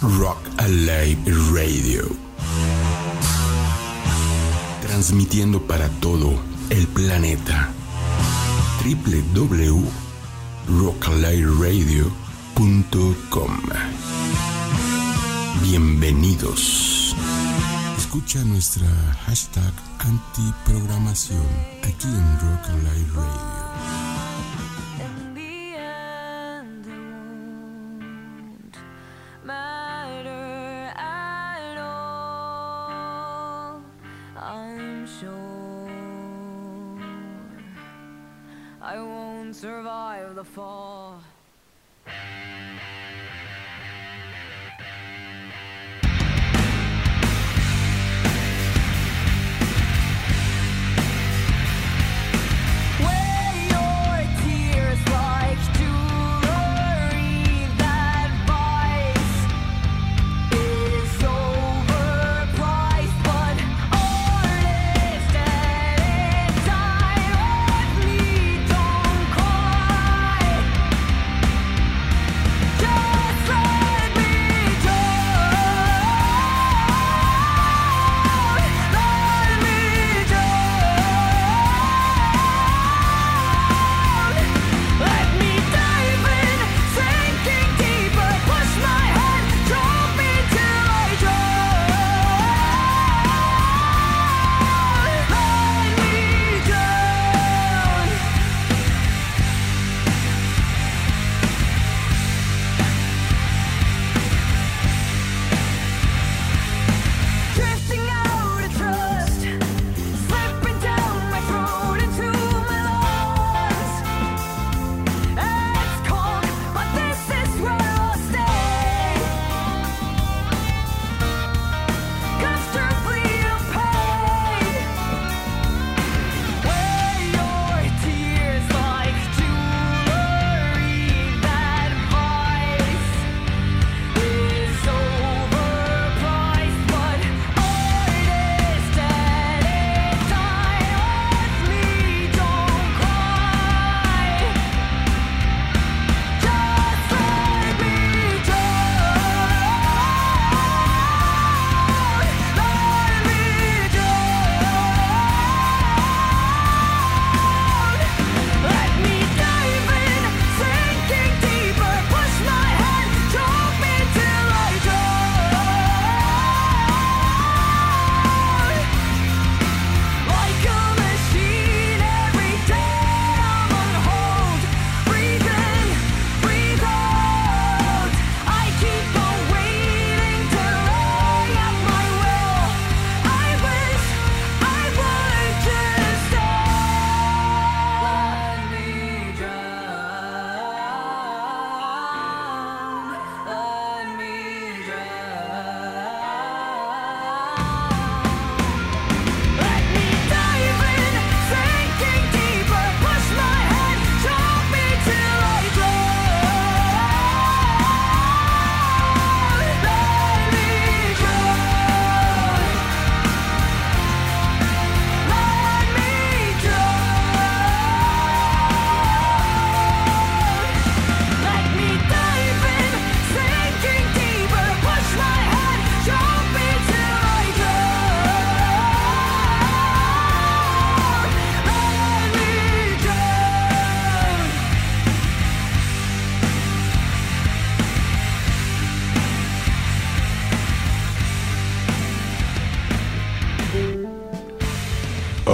Rock Alive Radio. Transmitiendo para todo el planeta. www.rockaliveradio.com. Bienvenidos. Escucha nuestra hashtag antiprogramación aquí en Rock Alive Radio.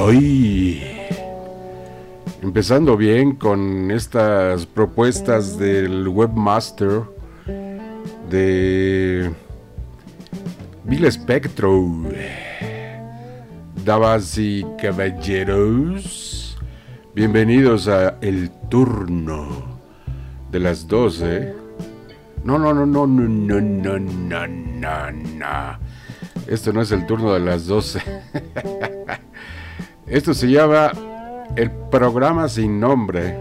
Hoy, empezando bien con estas propuestas del webmaster de Bill Spectro. Damas y caballeros, bienvenidos a El Turno de las 12. No, no, no, no, no, no, no, no, no, no. Esto no es el turno de las 12. Esto se llama el programa sin nombre.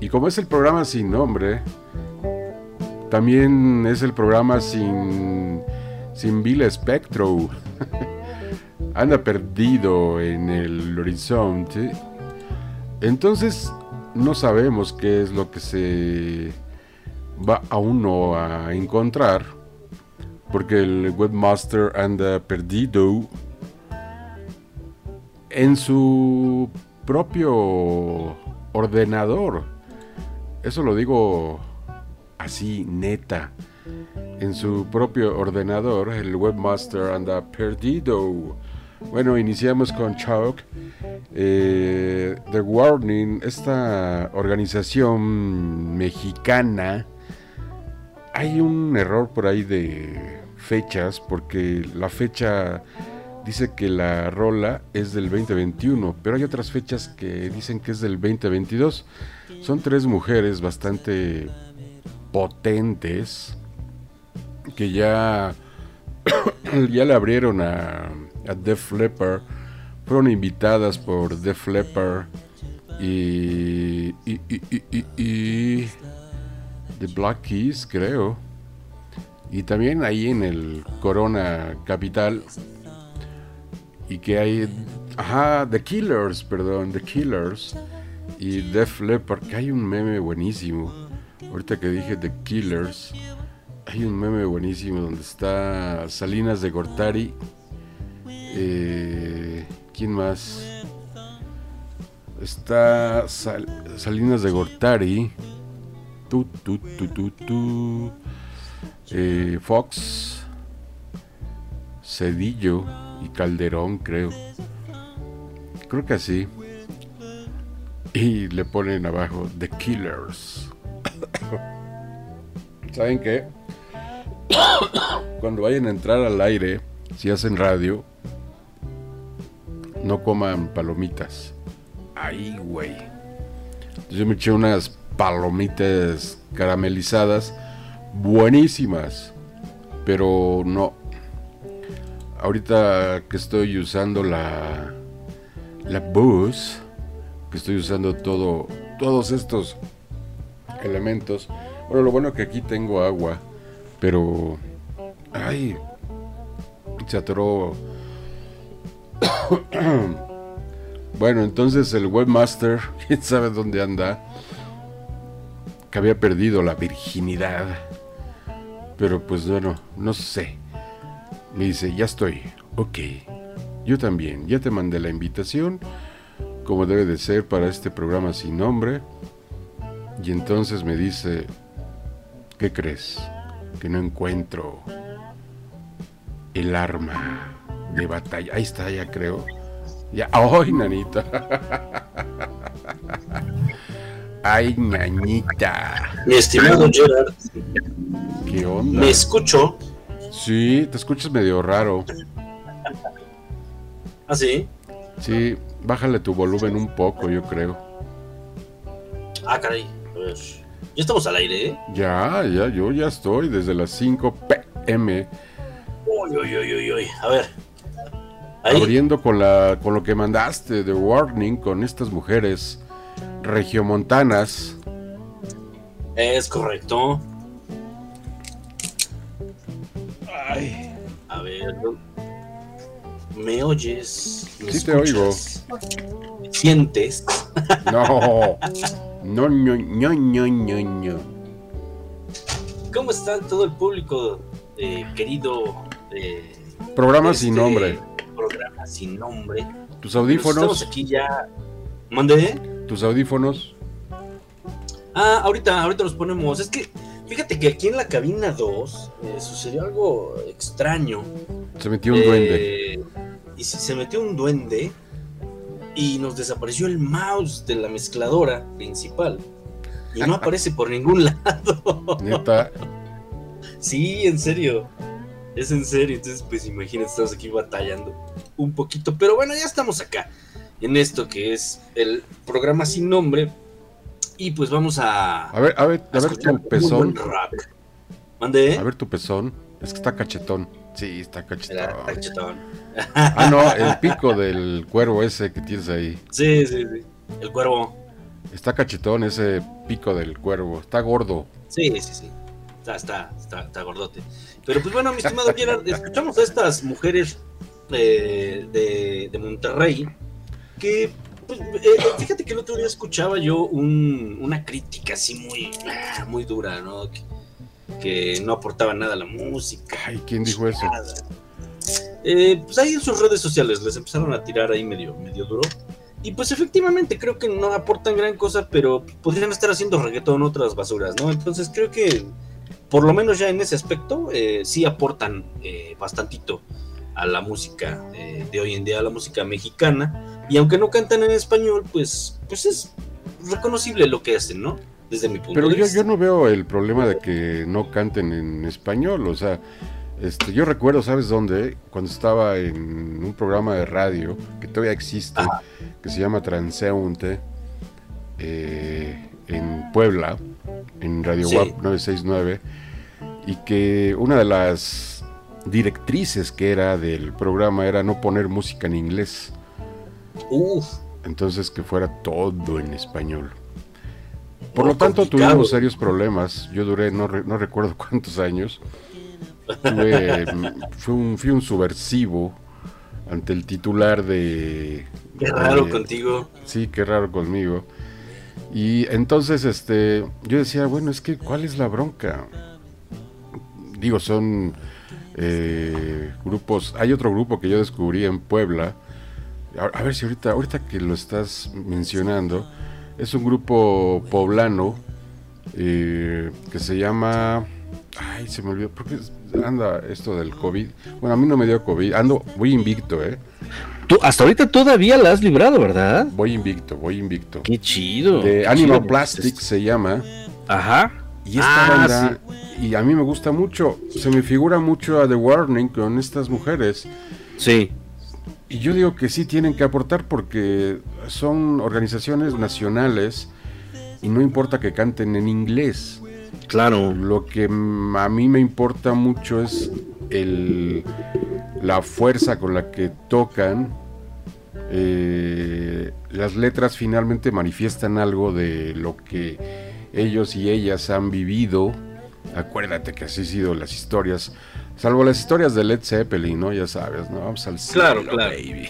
Y como es el programa sin nombre, también es el programa sin, sin Bill Spectro. Anda perdido en el horizonte. Entonces no sabemos qué es lo que se va a uno a encontrar, porque el webmaster anda perdido en su propio ordenador. Eso lo digo así, neta. En su propio ordenador, el webmaster anda perdido. Bueno, iniciamos con Chuck. Eh, The Warning, esta organización mexicana, hay un error por ahí de fechas, porque la fecha dice que la rola es del 2021, pero hay otras fechas que dicen que es del 2022. Son tres mujeres bastante potentes que ya, ya le abrieron a, a Def Leppard, fueron invitadas por Def Leppard y, y, y, y, The Black Keys, creo. Y también ahí en el Corona Capital. Y que hay. Ajá, The Killers, perdón, The Killers. Y Def Leppard, que hay un meme buenísimo. Ahorita que dije The Killers, hay un meme buenísimo donde está Salinas de Gortari. Eh, ¿Quién más? Está Sal- Salinas de Gortari. Tu, tu, tu, tu, tu. Eh, Fox. Cedillo y Calderón, creo. Creo que así. Y le ponen abajo The Killers. ¿Saben qué? Cuando vayan a entrar al aire, si hacen radio, no coman palomitas. Ay, güey. Yo me eché unas palomitas caramelizadas buenísimas, pero no. Ahorita que estoy usando la la bus, que estoy usando todo todos estos elementos. Bueno, lo bueno que aquí tengo agua, pero ay, se atoró. bueno, entonces el webmaster, quién sabe dónde anda, que había perdido la virginidad. Pero pues bueno, no sé. Me dice, ya estoy. Ok. Yo también. Ya te mandé la invitación. Como debe de ser para este programa sin nombre. Y entonces me dice, ¿qué crees? Que no encuentro el arma de batalla. Ahí está, ya creo. Ya. ¡Ay, nanita! ¡Ay, ñañita! Mi estimado Gerard, ¿Qué onda? me escucho. Sí, te escuchas medio raro. ¿Ah, sí? Sí, bájale tu volumen un poco, yo creo. Ah, caray. Ver. Ya estamos al aire, ¿eh? Ya, ya, yo ya estoy desde las 5 pm Uy, uy, uy, uy, uy. A ver. Ahí. abriendo con la con lo que mandaste de warning con estas mujeres regiomontanas. Es correcto. Ay, A ver. ¿Me oyes? ¿Me Sí te oigo. ¿Me sientes? no. No, no, no, no, no, no. ¿Cómo está todo el público eh, querido? eh, Programa este sin nombre. Programa sin nombre. Tus Estamos audífonos, aquí ya. ¿Mande? tus audífonos. Ah, ahorita, ahorita los ponemos. Es que, fíjate que aquí en la cabina 2 eh, sucedió algo extraño. Se metió un duende. Eh, y se, se metió un duende y nos desapareció el mouse de la mezcladora principal. Y no aparece por ningún lado. Neta, Sí, en serio. Es en serio. Entonces, pues imagínate, estamos aquí batallando un poquito. Pero bueno, ya estamos acá. En esto que es el programa sin nombre. Y pues vamos a. a ver, a ver, a ver tu pezón. ¿Mande? A ver tu pezón. Es que está cachetón. Sí, está Era cachetón. cachetón. Ah, no, el pico del cuervo ese que tienes ahí. Sí, sí, sí. El cuervo. Está cachetón ese pico del cuervo. Está gordo. Sí, sí, sí. Está, está, está, está gordote. Pero pues bueno, mi estimado Gerard, escuchamos a estas mujeres eh, de, de Monterrey que, pues, eh, fíjate que el otro día escuchaba yo un- una crítica así muy, ah, muy dura, ¿no? Que, que no aportaba nada a la música. Ay, ¿quién dijo eso? Eh, pues ahí en sus redes sociales les empezaron a tirar ahí medio, medio duro. Y pues efectivamente creo que no aportan gran cosa, pero podrían estar haciendo reggaetón otras basuras, ¿no? Entonces creo que por lo menos ya en ese aspecto eh, sí aportan eh, bastantito a la música eh, de hoy en día, a la música mexicana. Y aunque no cantan en español, pues, pues es reconocible lo que hacen, ¿no? Desde mi punto Pero de yo, vista. yo no veo el problema de que no canten en español, o sea, este, yo recuerdo, ¿sabes dónde? Cuando estaba en un programa de radio que todavía existe, Ajá. que se llama Transeúnte, eh, en Puebla, en Radio Sí. WAP 969, y que una de las directrices que era del programa era no poner música en inglés, Uf, entonces que fuera todo en español. Por lo tanto, complicado. tuvimos serios problemas. Yo duré, no, re- no recuerdo cuántos años. Tuve, mm, fui, un, fui un subversivo ante el titular de... qué raro de- contigo. Sí, qué raro conmigo. Y entonces, este, yo decía, bueno, es que, ¿cuál es la bronca? Digo, son eh, grupos. Hay otro grupo que yo descubrí en Puebla. A, a ver si ahorita, ahorita que lo estás mencionando, es un grupo poblano eh, que se llama. Ay, se me olvidó. ¿Por qué anda esto del COVID? Bueno, a mí no me dio COVID. Ando, voy invicto, ¿eh? Tú, hasta ahorita todavía la has librado, ¿verdad? Voy invicto, voy invicto. Qué chido. de Animal chido. Plastics se llama. Ajá. Y esta Ah, banda, y a mí me gusta mucho. Se me figura mucho a The Warning con estas mujeres. Sí. Y yo digo que sí tienen que aportar porque son organizaciones nacionales y no importa que canten en inglés. Claro. Lo que a mí me importa mucho es el, la fuerza con la que tocan. Eh, las letras finalmente manifiestan algo de lo que ellos y ellas han vivido. Acuérdate que así han sido las historias, salvo las historias de Led Zeppelin, ¿no? Ya sabes, ¿no? Vamos al Claro, cielo, claro. baby.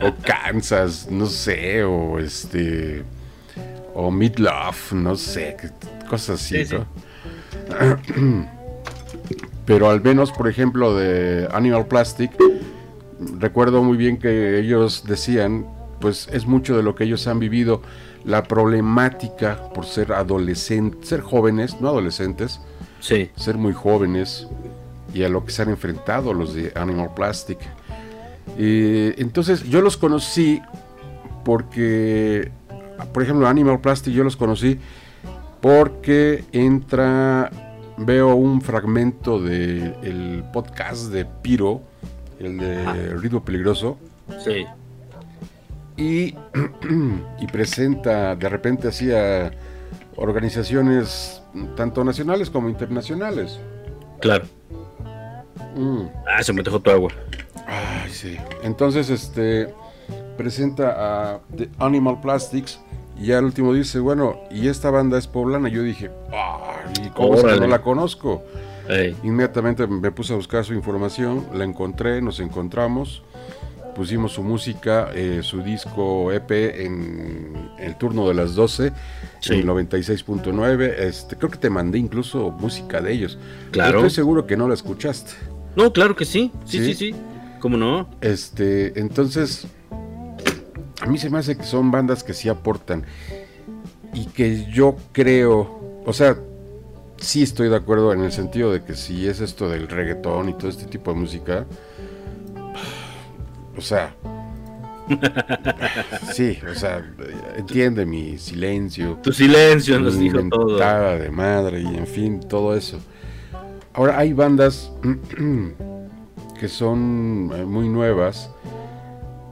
o Kansas, no sé, o este o Midlove, no sé, cosas así, Sí, sí. ¿no? Pero al menos, por ejemplo, de Animal Plastic, recuerdo muy bien que ellos decían, pues es mucho de lo que ellos han vivido, la problemática por ser adolescentes, ser jóvenes, no adolescentes, Sí. ser muy jóvenes y a lo que se han enfrentado los de Animal Plastic. Eh, entonces yo los conocí porque, por ejemplo, Animal Plastic yo los conocí porque entra, veo un fragmento del podcast de Piro, el de Ritmo Peligroso, Sí. Y, y presenta de repente así a organizaciones tanto nacionales como internacionales. Claro. Mm. Ah, se me dejó tu agua. Ay, sí. Entonces, este presenta a The Animal Plastics y al último dice, bueno, y esta banda es poblana. Yo dije, ay, ¿cómo es que no la conozco? Ey. Inmediatamente me puse a buscar su información, la encontré, nos encontramos, pusimos su música, eh, su disco EP en el turno de las 12, Sí. en el 96.9. Este, creo que te mandé incluso música de ellos. Claro. Estoy seguro que no la escuchaste. No, claro que sí. Sí, ¿Sí? sí, sí. ¿Cómo no? Este, entonces, a mí se me hace que son bandas que sí aportan y que yo creo, o sea, sí estoy de acuerdo en el sentido de que si es esto del reggaetón y todo este tipo de música, o sea, sí, o sea, entiende mi silencio, Tu silencio nos dijo todo. de madre y en fin, todo eso. Ahora hay bandas que son eh, muy nuevas,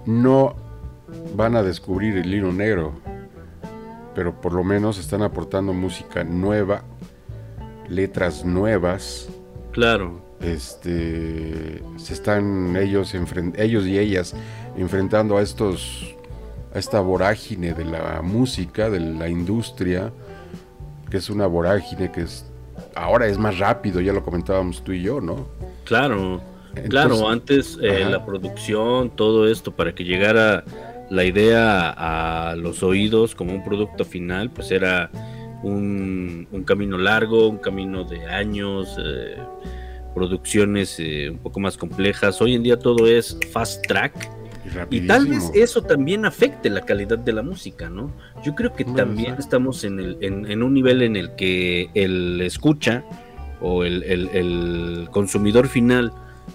no van a descubrir el hilo negro, pero por lo menos están aportando música nueva, letras nuevas, Claro. Este se están ellos ellos y ellas enfrentando a estos a esta vorágine de la música de la industria que es una vorágine que es ahora es más rápido ya lo comentábamos tú y yo no Claro. Entonces- claro, antes eh, la producción, todo esto, para que llegara la idea a los oídos como un producto final, pues era un, un camino largo, un camino de años, eh, producciones eh, un poco más complejas. Hoy en día todo es fast track y tal vez eso también afecte la calidad de la música, ¿no? Yo creo que Bueno, también estamos en, el, en, en un nivel en el que el escucha o el, el- el consumidor final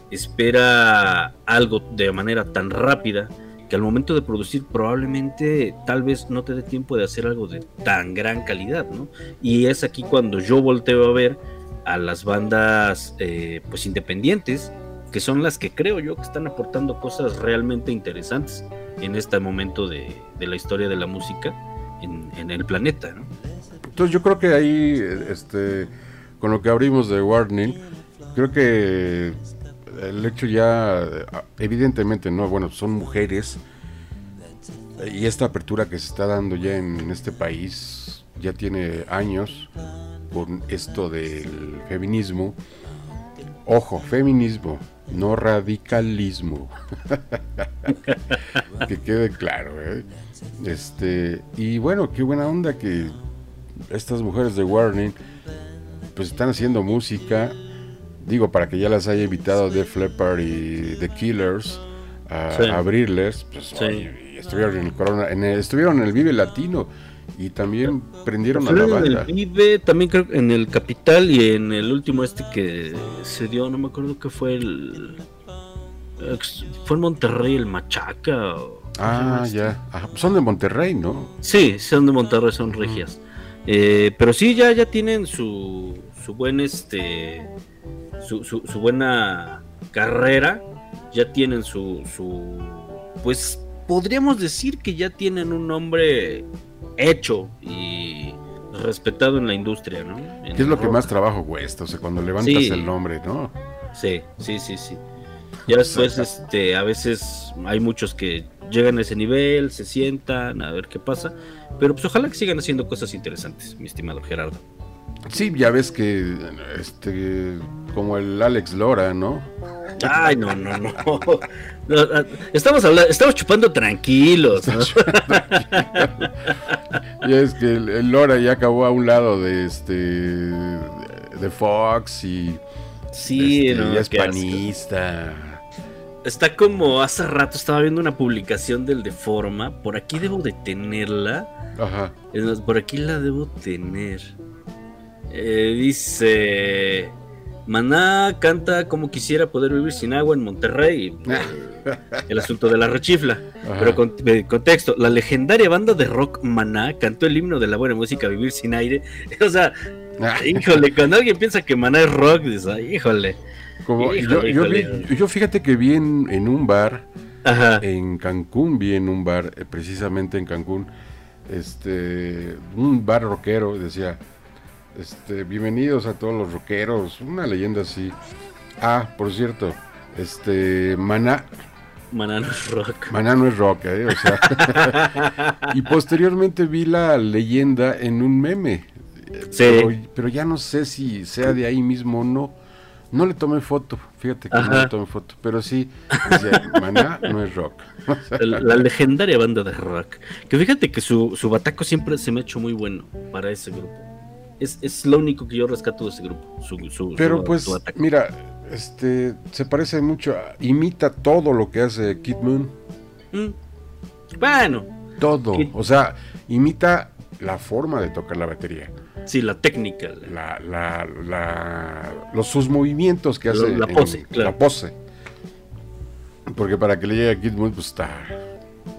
espera algo de manera tan rápida que al momento de producir probablemente tal vez no te dé tiempo de hacer algo de tan gran calidad, ¿no? Y es aquí cuando yo volteo a ver a las bandas eh, pues independientes que son las que creo yo que están aportando cosas realmente interesantes en este momento de, la historia de la música en, en el planeta, ¿no? Entonces yo creo que ahí, este, con lo que abrimos de Warning, creo que el hecho ya, evidentemente, no, bueno, son mujeres y esta apertura que se está dando ya en este país ya tiene años con esto del feminismo. Ojo, feminismo, no radicalismo. que quede claro, ¿eh? Este, y bueno, qué buena onda que estas mujeres de Warning pues están haciendo música. Digo, para que ya las haya invitado Def Leppard y The Killers a, Sí. a abrirles, pues Sí. oye, estuvieron en el Corona, en el- estuvieron en el Vive Latino y también prendieron a la en el banda. Vive, también creo en el Capital y en el último este que se dio, no me acuerdo que fue el... Fue en Monterrey el Machaca. o- ¿cómo se llama Ah, este? ya. Ajá, son de Monterrey, ¿no? Sí, son de Monterrey, son regias. Eh, pero sí, ya, ya tienen su, su buen este su, su, su buena carrera. Ya tienen su, su pues podríamos decir que ya tienen un nombre hecho y respetado en la industria, ¿no? En ¿Qué es lo que más trabajo cuesta? O sea, cuando levantas Sí. el nombre, ¿no? Sí, sí, sí, sí. Ya después, este, a veces hay muchos que llegan a ese nivel, se sientan a ver qué pasa, pero pues ojalá que sigan haciendo cosas interesantes, mi estimado Gerardo. Sí, ya ves que, este, como el Alex Lora, ¿no? Ay, no, no, no. Ah, Estamos hablando, estamos chupando tranquilos, ¿no? Ya es que el, el Lora ya acabó a un lado de este, de Fox y Sí, este, no, ya es asco. Está como hace rato estaba viendo una publicación del de forma, por aquí debo de tenerla. Ajá. Por aquí la debo tener. Eh, dice: Maná canta como quisiera poder vivir sin agua en Monterrey. Eh, el asunto de la rechifla. Ajá. Pero con, eh, contexto: la legendaria banda de rock Maná cantó el himno de la buena música Vivir sin aire. O sea, Ah, híjole, cuando alguien piensa que Maná es rock, dices, "Ay, híjole. como- híjole, yo, yo vi- híjole. yo fíjate que vi en, en un bar, Ajá. en Cancún, vi en un bar, eh, precisamente en Cancún, este, un bar rockero, decía, este, bienvenidos a todos los rockeros, una leyenda así. Ah, por cierto, este, Maná, Maná no es rock. Maná no es rock, ¿eh? O sea, y posteriormente vi la leyenda en un meme. Sí. Pero, pero ya no sé si sea de ahí mismo o no. No le tomé foto, fíjate que no le tomé foto, pero sí, decía, Maná no es rock. La, la legendaria banda de rock. Que fíjate que su, su bataco siempre se me ha hecho muy bueno para ese grupo. Es, es lo único que yo rescato de ese grupo. Su, su- Pero su- pues, mira, este, se parece mucho, a- imita todo lo que hace Kid Moon, Mm. Bueno, todo, Kid- o sea, imita la forma de tocar la batería, sí, la técnica. la- la, la, los sus movimientos que hace, la en- pose, claro. la pose, porque para que le llegue a Kid Moon, pues está,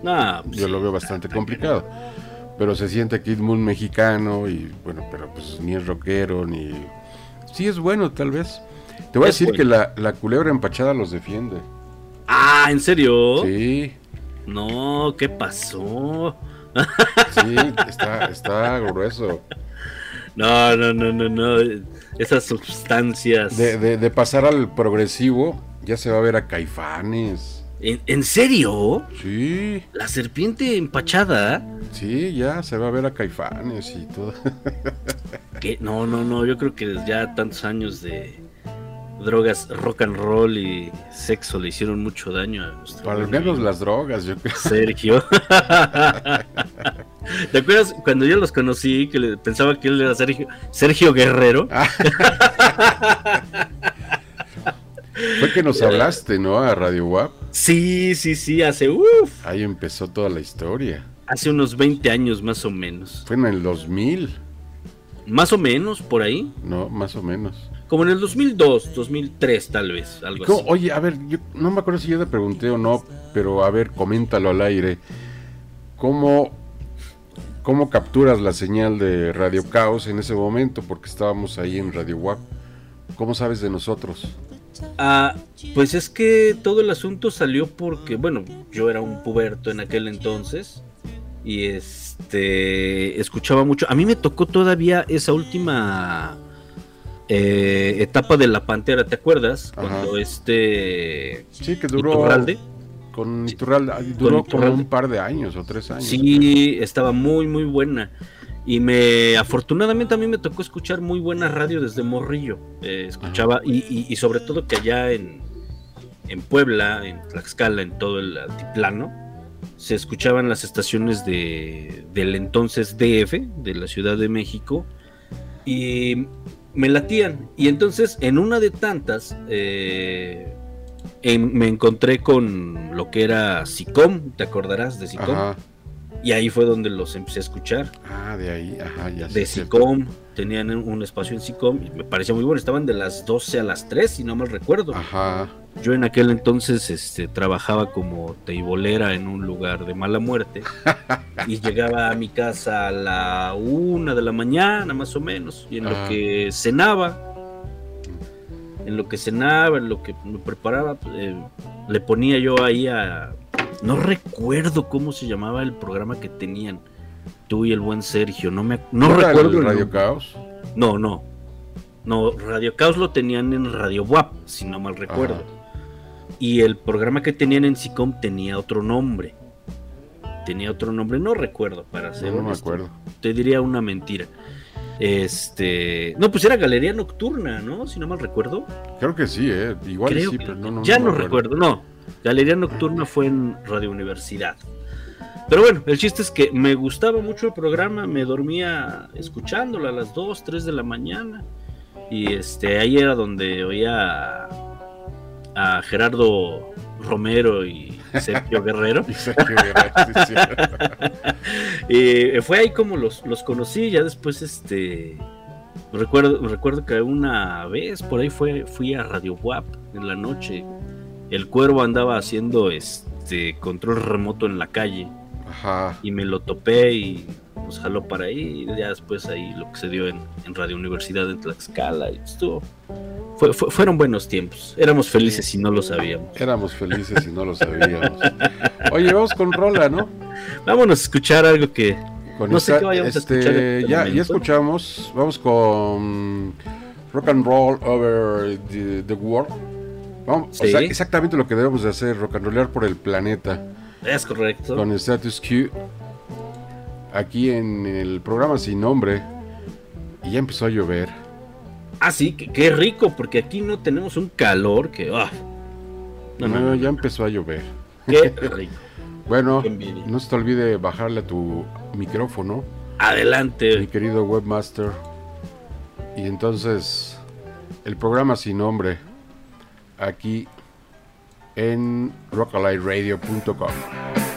Nah, pues yo lo veo bastante complicado. Pero se siente Kid Moon mexicano y bueno, pero pues ni es rockero ni... Sí es bueno tal vez. Te voy a decir bueno. que la, la culebra empachada los defiende. Ah, ¿en serio? Sí, No, ¿qué pasó? sí, está, está grueso. No, no, no, no, no. Esas sustancias. De, de- de pasar al progresivo, ya se va a ver a Caifanes. ¿En, en serio? Sí, La serpiente empachada. sí, ya se va a ver a Caifanes y todo. No, no, no, yo creo que ya tantos años de drogas, rock and roll y sexo le hicieron mucho daño a nuestro Para menos las drogas, yo creo. Sergio. ¿Te acuerdas cuando yo los conocí que pensaba que él era Sergio, Sergio Guerrero? Fue que nos hablaste, ¿no? A Radio WAP. Sí, sí, sí, hace uf, Ahí empezó toda la historia. hace unos 20 años más o menos. Fue en el 2000, Más o menos por ahí. ¿no? Más o menos. Como en el 2002, 2003 tal vez, algo así. Oye, a ver, yo no me acuerdo si yo te pregunté o no, pero a ver, coméntalo al aire. ¿Cómo, cómo capturas la señal de Radio Caos en ese momento? Porque estábamos ahí en Radio WAP. ¿Cómo sabes de nosotros? Ah, pues es que todo el asunto salió porque, bueno, yo era un puberto en aquel entonces y este escuchaba mucho. A mí me tocó todavía esa última eh, etapa de la Pantera, ¿te acuerdas? Ajá. Cuando este Sí, que duró Iturralde, con Iturralde, duró Iturralde. un par de años o tres años. sí, estaba muy muy buena. Y me, afortunadamente a mí me tocó escuchar muy buena radio desde Morrillo. Eh, escuchaba, y, y- y sobre todo que allá en, en Puebla, en Tlaxcala, en todo el altiplano, se escuchaban las estaciones de, del entonces DF, de la Ciudad de México, y me latían. Y entonces, en una de tantas, eh, en- me encontré con lo que era SICOM, ¿te acordarás de SICOM? Y ahí fue donde los empecé a escuchar. Ah, de ahí, ajá, ya De. SICOM, tenían un espacio en SICOM y me parecía muy bueno. Estaban de las 12 a las 3, si no mal recuerdo. Ajá. Yo en aquel entonces este, trabajaba como teibolera en un lugar de mala muerte y llegaba a mi casa a la una de la mañana más o menos y en Ajá. lo que cenaba, en lo que cenaba, en lo que me preparaba, eh, le ponía yo ahí a... No recuerdo cómo se llamaba el programa que tenían tú y el buen Sergio, no me no ¿No era el recuerdo el Radio. Caos? No, no. No, Radio Caos lo tenían en Radio WAP, si no mal recuerdo. Ajá. Y el programa que tenían en SICOM tenía otro nombre. Tenía otro nombre, no recuerdo, para ser No, no me acuerdo. Te diría una mentira. Este. No, pues era Galería Nocturna, ¿no? Si no mal recuerdo. Creo que sí, ¿eh? Igual Creo sí, que- pero no, no ya no, recuerdo, no. Galería Nocturna fue en Radio Universidad. Pero bueno, el chiste es que me gustaba mucho el programa, me dormía escuchándolo a las 2, 3 de la mañana. Y este ahí era donde oía a, a Gerardo Romero y Sergio Guerrero. Y Sergio Guerrero. Y fue ahí como los, los conocí, ya después este recuerdo, recuerdo que una vez por ahí fue, fui a Radio WAP en la noche. El cuervo andaba haciendo este control remoto en la calle Ajá. y me lo topé y nos jaló para ahí. Y ya después ahí lo que se dio en, en Radio Universidad en Tlaxcala y estuvo. fue- fue- fueron buenos tiempos. Éramos felices y no lo sabíamos. Éramos felices y no lo sabíamos. Oye, vamos con Rola, ¿no? Vámonos a escuchar algo que Con No sé qué vayamos a este, escuchar este ya, ya escuchamos. Vamos con Rock and Roll Over the, the World. Vamos, o Sí. sea, exactamente lo que debemos de hacer, rock and rollear por el planeta. es correcto. Con Status Quo. Aquí en el programa sin nombre. Y ya empezó a llover. Ah, sí, que- qué rico, porque aquí no tenemos un calor que. ah. No, no, no, ya empezó a llover. qué rico. Bueno, Qué no se te olvide bajarle a tu micrófono, mi Adelante. querido webmaster. Y entonces, el programa sin nombre, aquí en rockalightradio.com.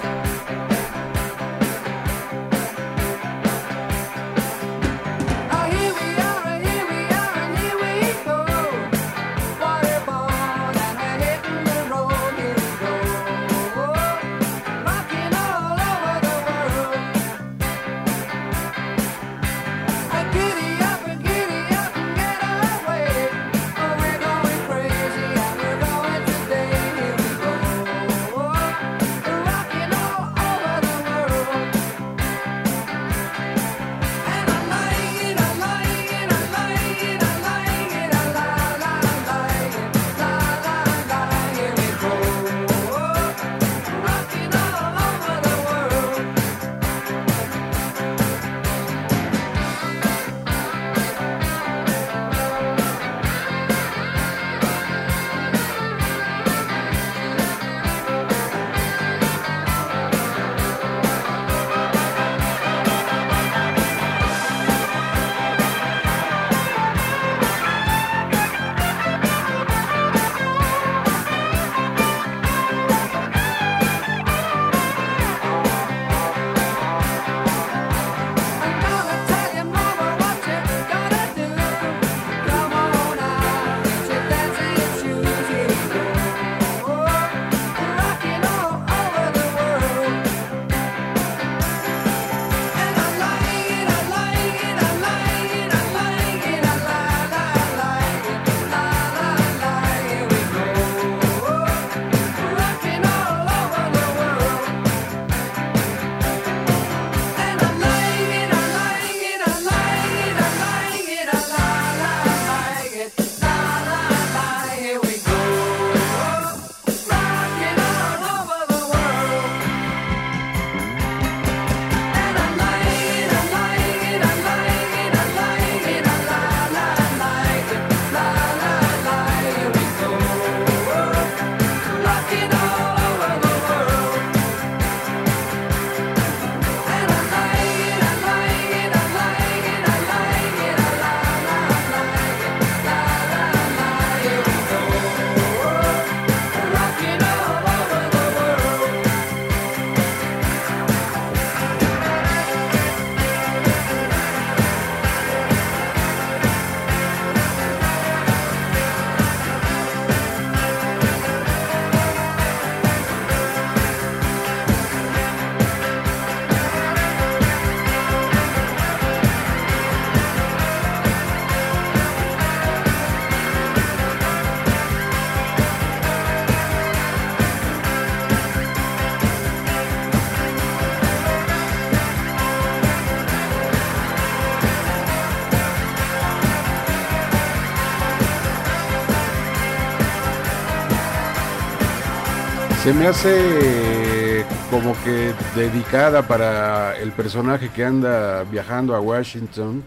Se me hace eh, como que dedicada para el personaje que anda viajando a Washington.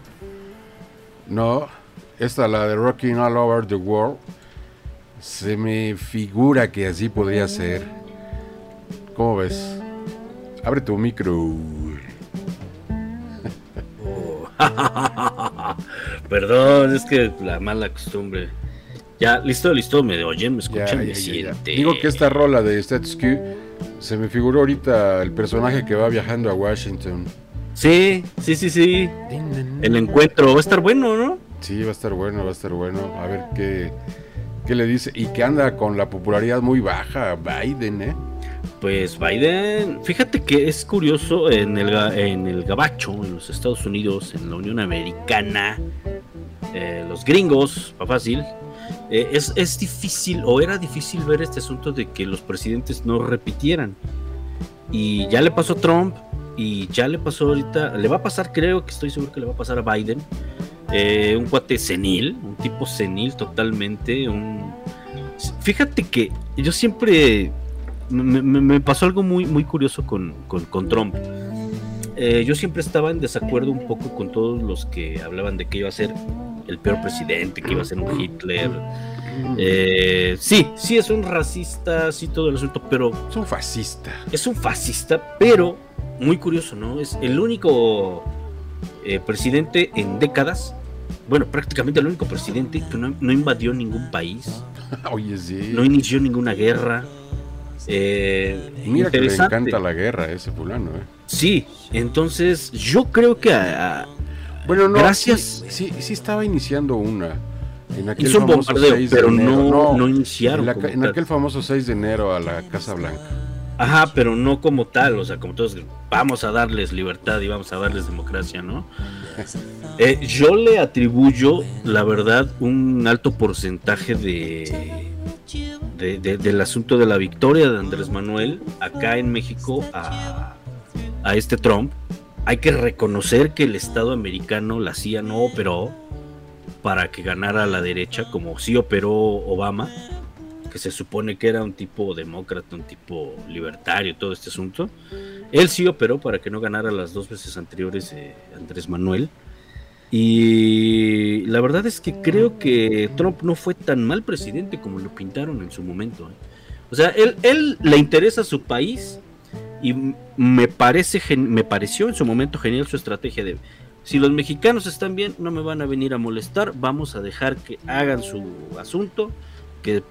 No, esta la de Rocking All Over the World. Se me figura que así podría ser. ¿Cómo ves? Abre tu micro. Perdón, es que la mala costumbre. Ya, listo, listo, me oyen, me Ya, escuchan, ya, me ya, ya. sienten. Digo que esta rola de Status Quo se me figuró ahorita el personaje que va viajando a Washington. Sí, sí, sí, sí. El encuentro va a estar bueno, ¿no? Sí, va a estar bueno, va a estar bueno. A ver qué, qué le dice. Y que anda con la popularidad muy baja Biden, ¿eh? Pues Biden, fíjate que es curioso en el, en el gabacho, en los Estados Unidos, en la Unión Americana, eh, los gringos, va fácil, eh, es, es difícil o era difícil ver este asunto de que los presidentes no repitieran. Y ya le pasó a Trump y ya le pasó ahorita, le va a pasar, creo que estoy seguro que le va a pasar a Biden, eh, un cuate senil, un tipo senil totalmente, un... Fíjate que yo siempre me, me- pasó algo muy, muy curioso con, con- con Trump. Eh, yo siempre estaba en desacuerdo un poco con todos los que hablaban de que iba a ser el peor presidente, que iba a ser un Hitler. Eh, sí, sí es un racista, sí todo el asunto, pero Es un fascista. es un fascista, pero muy curioso, ¿no? Es el único eh, presidente en décadas, bueno, prácticamente el único presidente que no, no invadió ningún país, Oye, sí. no inició ninguna guerra. Eh, Mira que le encanta la guerra a ese fulano, ¿eh? Sí, entonces yo creo que a- a- Bueno, no. Gracias. Sí, sí, sí estaba iniciando una. En aquel hizo un famoso bombardeo, 6 de pero enero. no, no en, iniciaron. la- en aquel famoso 6 de enero a la Casa Blanca. Ajá, pero no como tal, o sea, como todos, vamos a darles libertad y vamos a darles democracia, ¿no? Eh, yo le atribuyo, la verdad, un alto porcentaje de, de- de- del asunto de la victoria de Andrés Manuel acá en México a, a este Trump. Hay que reconocer que el Estado americano, la CIA, no operó para que ganara la derecha, como sí operó Obama que se supone que era un tipo demócrata, un tipo libertario, todo este asunto. Él sí operó para que no ganara las dos veces anteriores eh, Andrés Manuel. Y la verdad es que creo que Trump no fue tan mal presidente como lo pintaron en su momento. ¿eh? O sea, él, él le interesa su país y me, parece, me pareció en su momento genial su estrategia de si los mexicanos están bien, no me van a venir a molestar, vamos a dejar que hagan su asunto, que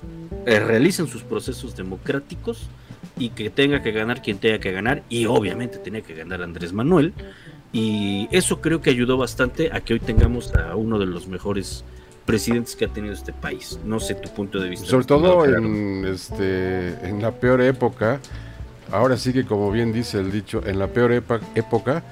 eh, realicen sus procesos democráticos y que tenga que ganar quien tenga que ganar y obviamente tenía que ganar Andrés Manuel y eso creo que ayudó bastante a que hoy tengamos a uno de los mejores presidentes que ha tenido este país. No sé tu punto de vista. Sobre todo en, este, en la peor época. Ahora sí que, como bien dice el dicho, en la peor época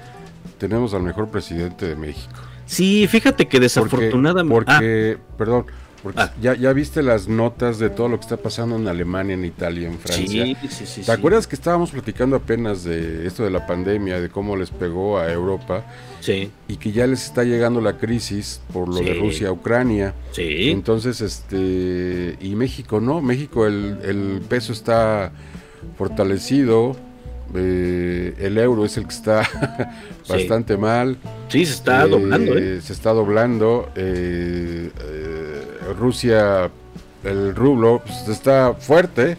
tenemos al mejor presidente de México. Sí, fíjate que Porque, desafortunadamente... Ah, porque perdón, porque Ah. ya, ya viste las notas de todo lo que está pasando en Alemania, en Italia, en Francia. sí, sí, sí, ¿Te sí. acuerdas que estábamos platicando apenas de esto de la pandemia, de cómo les pegó a Europa Sí, y que ya les está llegando la crisis por lo de Sí. Rusia, Ucrania? sí. Entonces, este, y México no, México el, el peso está fortalecido, eh, el euro es el que está Sí. bastante mal. Sí, se está eh, doblando, ¿eh? Se está doblando. Rusia, el rublo, pues, está fuerte,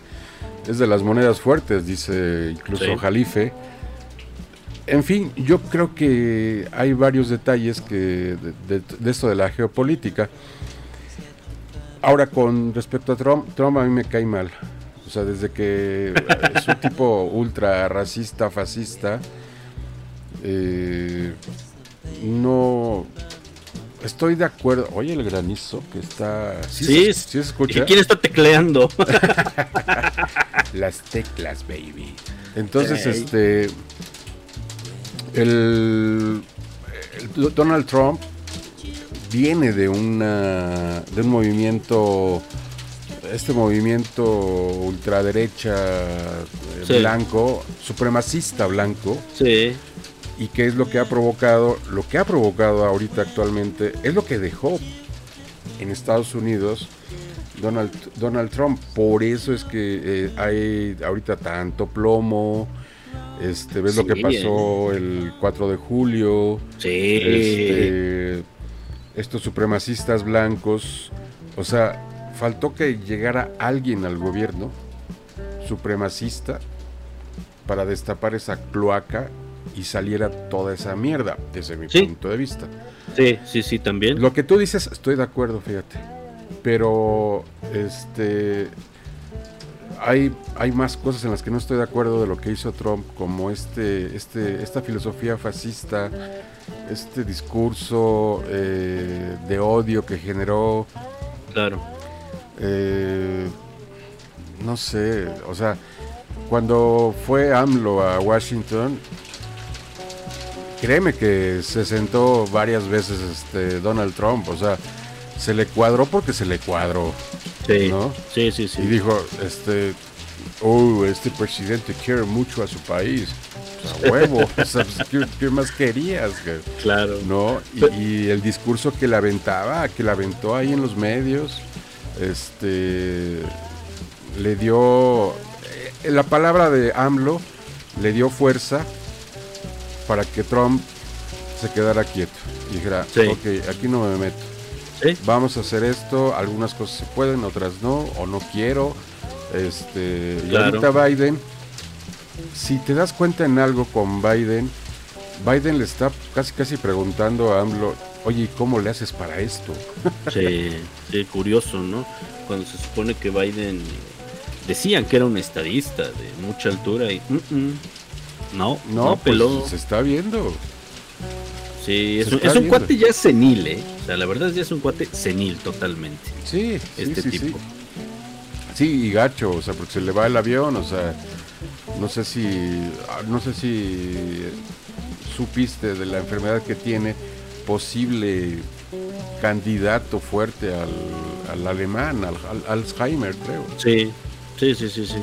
es de las monedas fuertes, dice incluso Sí. Jalife. En fin, yo creo que hay varios detalles que de, de- de esto de la geopolítica. Ahora, con respecto a Trump, Trump a mí me cae mal. O sea, desde que es un tipo ultra racista, fascista, eh, no estoy de acuerdo. Oye, el granizo que está. Sí, se- sí se ¿Y escucha. quién está tecleando? Las teclas, baby. Entonces, este. El, el Donald Trump viene de una de un movimiento este movimiento ultraderecha eh, Sí. blanco supremacista blanco sí, y qué es lo que ha provocado lo que ha provocado ahorita actualmente es lo que dejó en Estados Unidos Donald, Donald Trump. Por eso es que eh, hay ahorita tanto plomo. Este, ves lo que pasó el 4 de julio. Sí. Este, estos supremacistas blancos. O sea, faltó que llegara alguien al gobierno supremacista para destapar esa cloaca y saliera toda esa mierda, desde mi Sí. punto de vista. Sí, sí, sí, también. Lo que tú dices, estoy de acuerdo, fíjate. Pero este hay, hay más cosas en las que no estoy de acuerdo de lo que hizo Trump, como este, este, esta filosofía fascista, este discurso eh, de odio que generó, Claro. Eh, no sé, o sea, cuando fue AMLO a Washington, créeme que se sentó varias veces este Donald Trump, o sea, se le cuadró porque se le cuadró. Sí. ¿No? Sí, sí, sí. Y dijo, este, oh, este presidente quiere mucho a su país. Pues, a huevo, pues, ¿qué, qué más querías? Claro. ¿No? Y, y el discurso que le aventaba, que le aventó ahí en los medios, este, le dio, eh, la palabra de AMLO le dio fuerza para que Trump se quedara quieto y dijera, Sí. ok, aquí no me meto Sí. vamos a hacer esto, algunas cosas se pueden, otras no, o no quiero. Este, y ahorita Biden, si te das cuenta en algo con Biden, Biden le está casi casi preguntando a AMLO, oye, ¿y cómo le haces para esto? Sí, sí, curioso, ¿no? Cuando se supone que Biden decían que era un estadista de mucha altura y mm, mm, no, no, No, pues, se está viendo. Sí, es un, es un cuate ya senil, ¿eh? O sea, la verdad ya es un cuate senil totalmente. Sí, sí, Este sí, tipo. sí. Sí, y gacho, o sea, porque se le va el avión, o sea, no sé si, ah, no sé si supiste de la enfermedad que tiene, posible candidato fuerte al, al alemán, al, al Alzheimer, creo. Sí, sí, sí, sí, sí.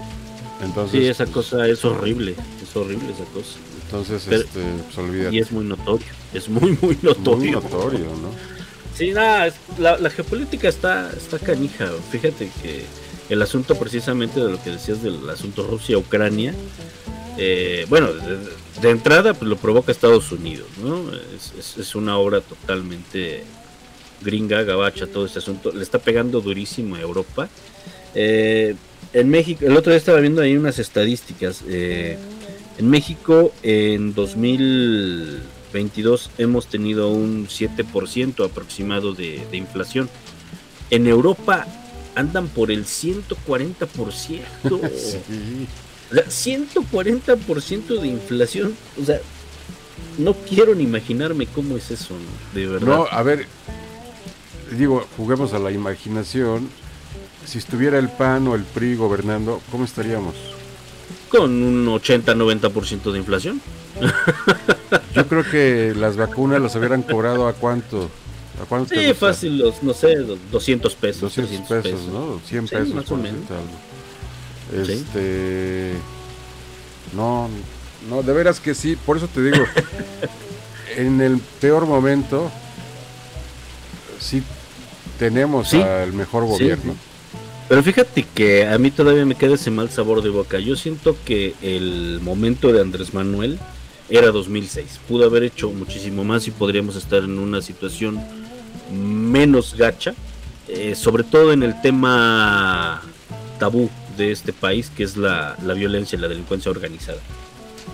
Entonces, Sí, esa cosa es horrible, es horrible esa cosa. Entonces, Pero- este, pues olvídate. Y es muy notorio, es muy, muy muy notorio. notorio, ¿no? Sí, nada, la geopolítica está, está canija. Fíjate que el asunto precisamente de lo que decías del asunto Rusia-Ucrania, eh, bueno, de, entrada pues lo provoca Estados Unidos, ¿no? Es, una obra totalmente gringa, gabacha, todo este asunto. Le está pegando durísimo a Europa. Eh, en México, el otro día estaba viendo ahí unas estadísticas. eh, en México, en 2022 hemos tenido un 7% aproximado de, de inflación. En Europa andan por el 140%. Sí. O sea, 140% de inflación. O sea, no quiero ni imaginarme cómo es eso, ¿no? de verdad. No, a ver, digo, juguemos a la imaginación. Si estuviera el PAN o el PRI gobernando, ¿cómo estaríamos? Con un 80-90% de inflación. Yo creo que las vacunas las hubieran cobrado a cuánto? ¿A cuánto Sí, fácil, los, no sé, 200 pesos. 200 300 pesos, ¿no? 100 Sí, pesos. más o menos. decirte Sí. Este. No, no, de veras que sí, por eso te digo. en el peor momento, sí tenemos Sí. al mejor gobierno. sí. Pero fíjate que a mí todavía me queda ese mal sabor de boca. Yo siento que el momento de Andrés Manuel era 2006. Pudo haber hecho muchísimo más y podríamos estar en una situación menos gacha, eh, sobre todo en el tema tabú de este país, que es la, la violencia y la delincuencia organizada.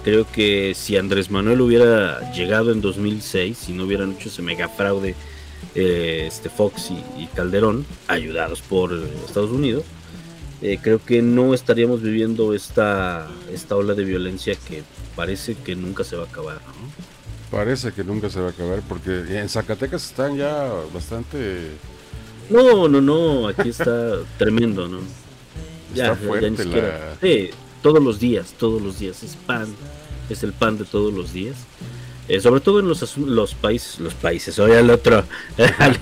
Creo que si Andrés Manuel hubiera llegado en 2006, si no hubieran hecho ese mega fraude eh, este Fox y, y Calderón, ayudados por Estados Unidos, eh, creo que no estaríamos viviendo esta, esta ola de violencia que parece que nunca se va a acabar. ¿no? Parece que nunca se va a acabar porque en Zacatecas están ya bastante. No, no, no, aquí está tremendo, ¿no? Está fuerte la- Sí, todos los días, todos los días, es pan, es el pan de todos los días. Eh, sobre todo en los, los países, los países, oye al otro, al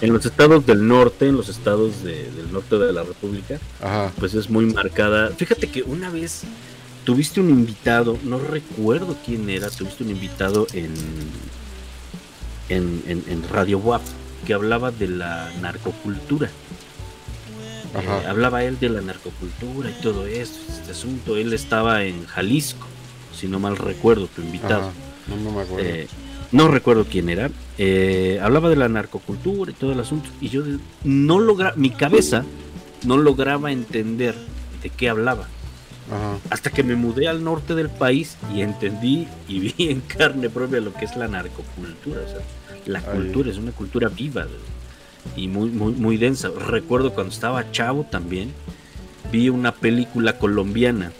en los estados del norte, en los estados de- del norte de la República, Ajá. pues es muy marcada. Fíjate que una vez tuviste un invitado, no recuerdo quién era, tuviste un invitado en, en, en, en Radio WAP que hablaba de la narcocultura. Eh, hablaba él de la narcocultura y todo esto, este asunto. Él estaba en Jalisco, si no mal recuerdo, tu invitado. Ajá. No, no me acuerdo. Eh, no recuerdo quién era. Eh, hablaba de la narcocultura y todo el asunto. Y yo no logra, mi cabeza no lograba entender de qué hablaba. Ajá. Hasta que me mudé al norte del país y entendí y vi en carne propia lo que es la narcocultura. O sea, la Ahí. cultura es una cultura viva y muy, muy, muy densa. Recuerdo cuando estaba chavo también, vi una película colombiana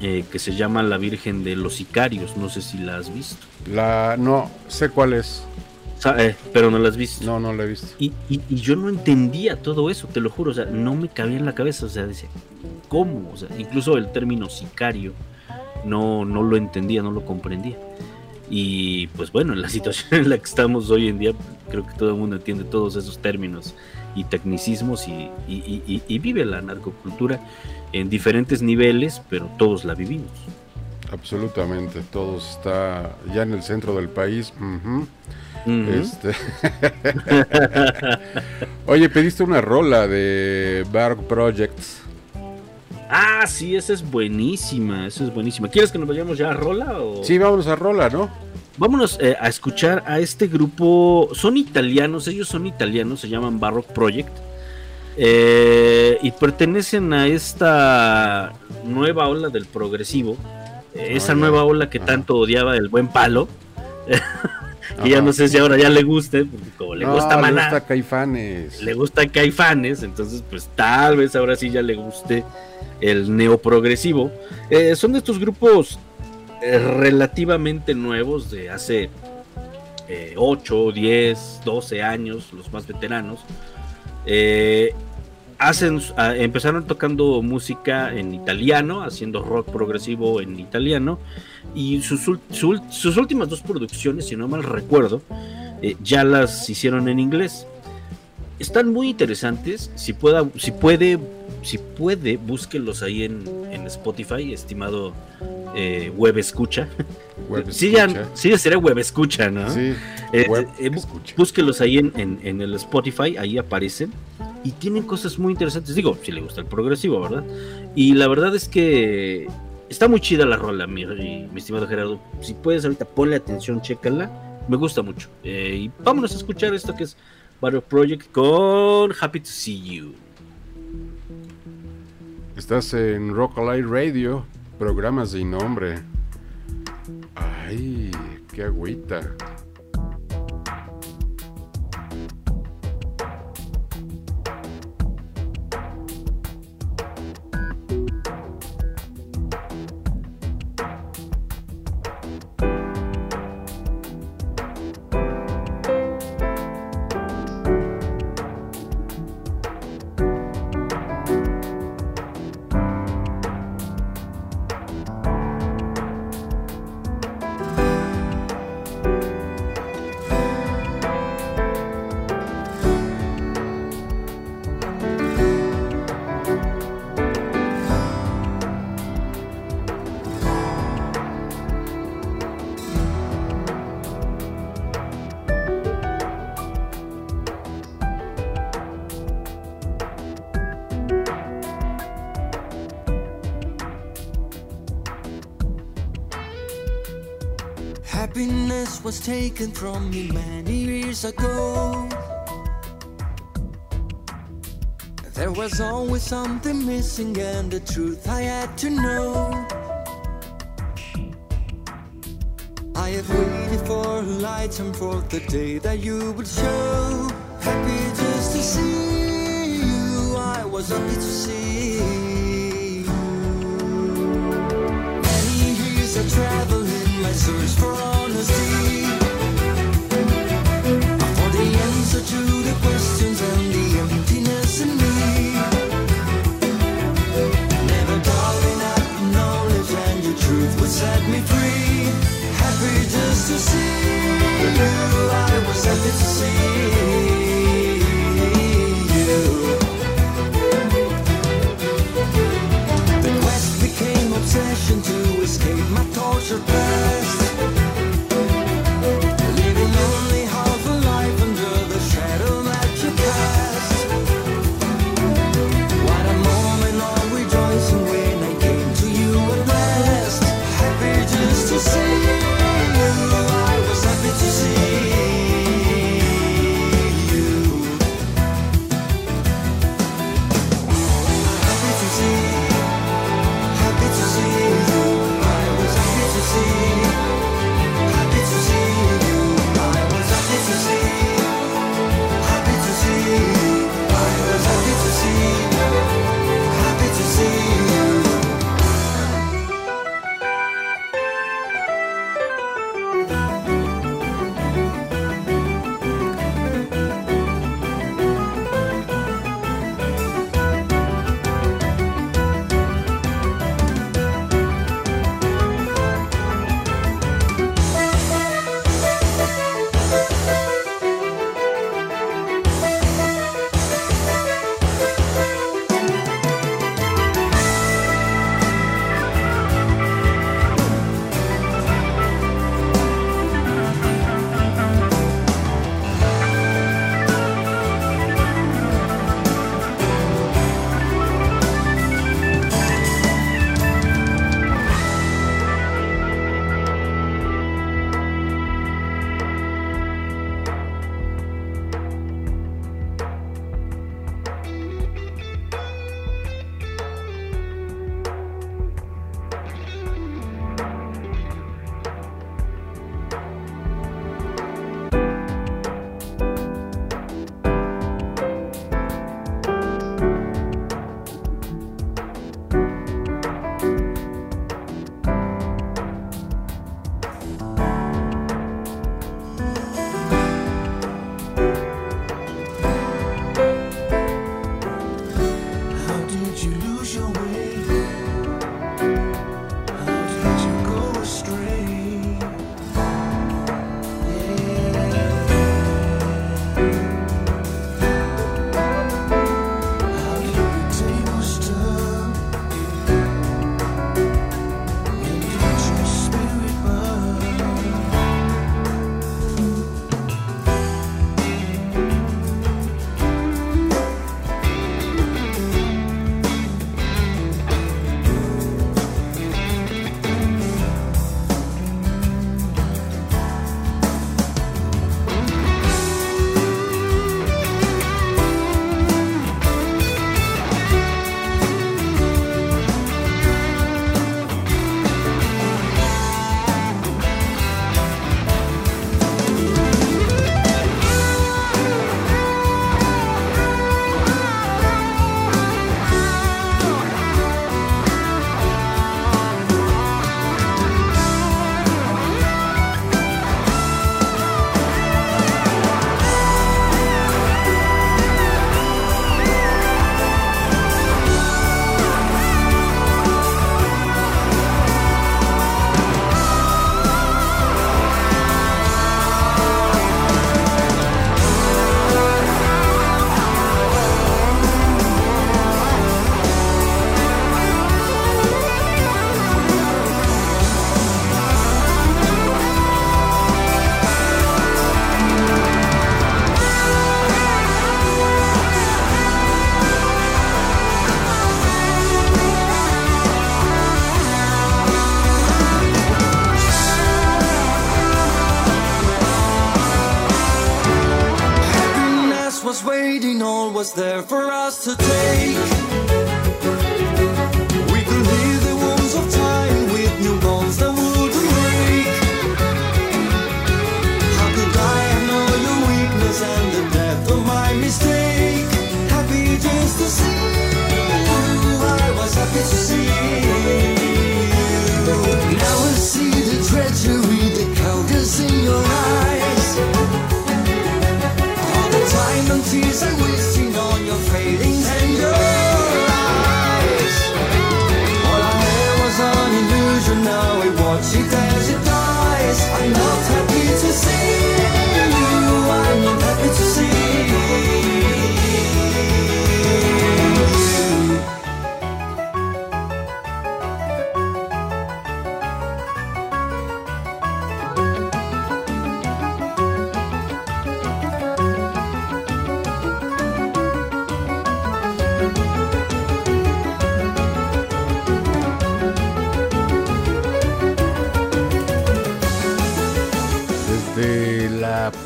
eh, que se llama La Virgen de los Sicarios. No sé si la has visto. La, no, sé cuál es. Eh, pero no la has visto. No, no la he visto. Y, y- y yo no entendía todo eso, te lo juro, o sea, no me cabía en la cabeza, o sea, decía, ¿cómo? O sea, incluso el término sicario no, no lo entendía, no lo comprendía. Y pues bueno, en la situación en la que estamos hoy en día, creo que todo el mundo entiende todos esos términos y tecnicismos y, y- y- y- y vive la narcocultura en diferentes niveles, pero todos la vivimos. Absolutamente. Todo está ya en el centro del país. Este. Oye, pediste una rola de Bark Projects. Ah, sí, esa es buenísima, esa es buenísima. ¿Quieres que nos vayamos ya a Rola? O... Sí, vámonos a rola, ¿no? Vámonos eh, a escuchar a este grupo. Son italianos, ellos son italianos, se llaman Baroque Project. eh, y pertenecen a esta nueva ola del progresivo. eh, esa Ah, nueva ola que Ajá. tanto odiaba el buen palo. que ya no sé si ahora ya le guste, porque como le No, gusta le Maná, gusta Caifanes. le gusta Caifanes, entonces pues tal vez ahora sí ya le guste el neoprogresivo. Eh, son de estos grupos relativamente nuevos de hace eh, 8, 10, 12 años, los más veteranos. Eh, hacen, ah, empezaron tocando música en italiano, haciendo rock progresivo en italiano. Y sus últimas dos producciones, si no mal recuerdo, eh, ya las hicieron en inglés. Están muy interesantes. Si, pueda, si puede, si puede, búsquelos ahí en, en Spotify, estimado eh, web escucha. Web sí, ya, sí, ya sería web escucha, ¿no? Sí, Eh, web eh, escucha. búsquelos ahí en, en- en el Spotify, ahí aparecen. Y tienen cosas muy interesantes. Digo, si le gusta el progresivo, ¿verdad? Y la verdad es que está muy chida la rola, mi, mi estimado Gerardo. Si puedes ahorita ponle atención, chécala. Me gusta mucho. Y vámonos a escuchar esto que es Battle Project con Happy to See You. Estás en Rock Alive Radio, programas sin nombre. Ay, qué agüita. Taken from me many years ago. There was always something missing, and the truth I had to know. I have waited for lights and for the day that you would show. Happy just to see you, I was happy to see you. Many years I travel there for us to take.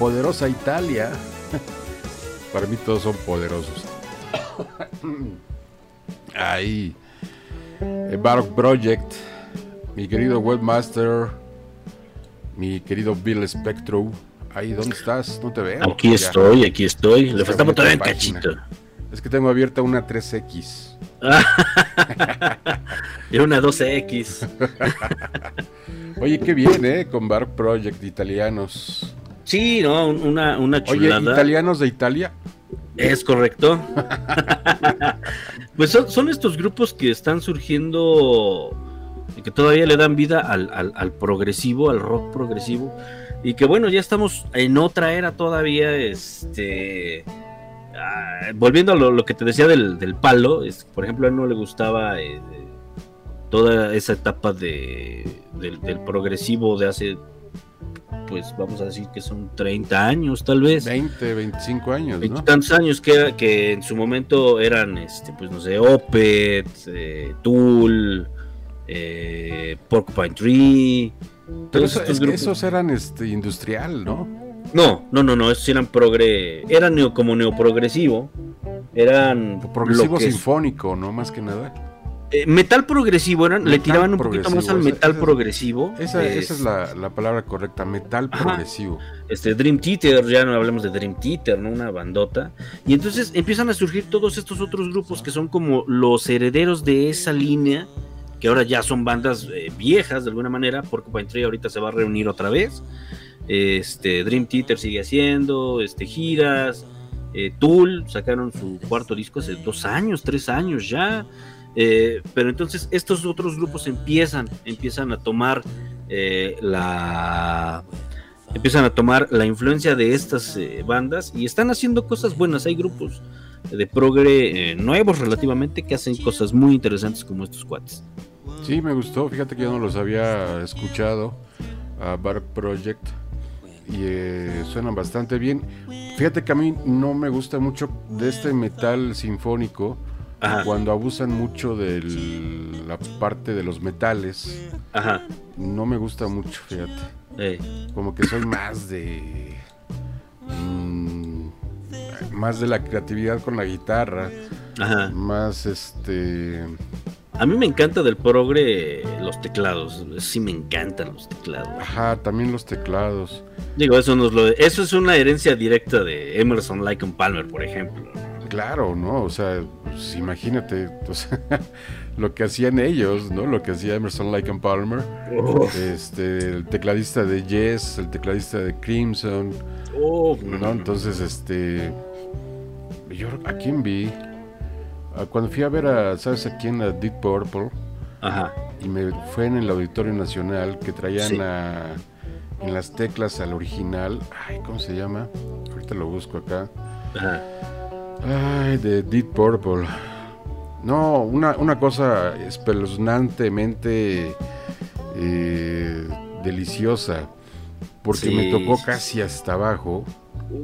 Poderosa Italia. Para mí todos son poderosos. Ahí. eh, Baroque Project. Mi querido webmaster. Mi querido Bill Spectro. Ahí, ¿dónde estás? No te veo. Aquí Ya. estoy, aquí estoy. Le abrí todavía un cachito. Es que tengo abierta una 3X. Era una 12X. Oye, qué bien, ¿eh? Con Baroque Project italianos. Sí, no, Un- una, una Oye, chulada. italianos de Italia. Es correcto. pues son, son estos grupos que están surgiendo y que todavía le dan vida al, al- al progresivo, al rock progresivo. Y que bueno, ya estamos en otra era todavía, este... ah, volviendo a lo, lo que te decía del, del palo, es, por ejemplo, a él no le gustaba eh, toda esa etapa de, del, del progresivo de hace, pues vamos a decir que son 30 años tal vez. 20, 25 años, ¿no? Tantos años que, que en su momento eran, este, pues no sé, Opet, eh, Tool, eh, Porcupine Tree. Pero eso- es que esos eran este, industrial, ¿no? No, no, no, no, esos eran progre, eran neo, como neoprogresivo, eran Progresivo es- sinfónico, ¿no? Más que nada. Eh, metal progresivo, eran, le tiraban un poquito más al esa- metal esa progresivo. Esa, eh, esa es la, la palabra correcta, metal Ajá. progresivo. este Dream Theater, ya no hablamos de Dream Theater, ¿no? Una bandota. Y entonces empiezan a surgir todos estos otros grupos que son como los herederos de esa línea, que ahora ya son bandas eh, viejas de alguna manera, Porcupine Tree ahorita se va a reunir otra vez. Este Dream Theater sigue haciendo este giras. eh, Tool sacaron su cuarto disco hace dos años, tres años ya. Eh, pero entonces estos otros grupos empiezan, empiezan a tomar eh, la empiezan a tomar la influencia de estas eh, bandas y están haciendo cosas buenas. Hay grupos de progre nuevos relativamente que hacen cosas muy interesantes como estos cuates. Sí, me gustó. Fíjate que yo no los había escuchado. A Baroque Project. Y eh, suenan bastante bien. Fíjate que a mí no me gusta mucho de este metal sinfónico. Ajá, Cuando abusan mucho de la parte de los metales. ajá. No me gusta mucho, fíjate. Como que soy más de. mm, más de la creatividad con la guitarra. ajá. Más este. A mí me encanta del progre los teclados. Sí me encantan los teclados. Ajá, también los teclados. Digo, eso nos lo eso es una herencia directa de Emerson, and Palmer, por ejemplo. Claro, ¿no? O sea, pues, imagínate sea, lo que hacían ellos, ¿no? Lo que hacía Emerson, Lake and Palmer. Este, el tecladista de Yes, el tecladista de Crimson, Oh, ¿no? Entonces, este. Yo, ¿a quién vi? Ah, Cuando fui a ver a, ¿sabes a quién? A Deep Purple. Ajá. Y me fue en el Auditorio Nacional que traían Sí. a- en las teclas al original. Ay, ¿cómo se llama? Ahorita lo busco acá. Ajá. Ay, de Deep Purple. No, una, una cosa espeluznantemente eh, deliciosa. Porque me tocó casi hasta abajo.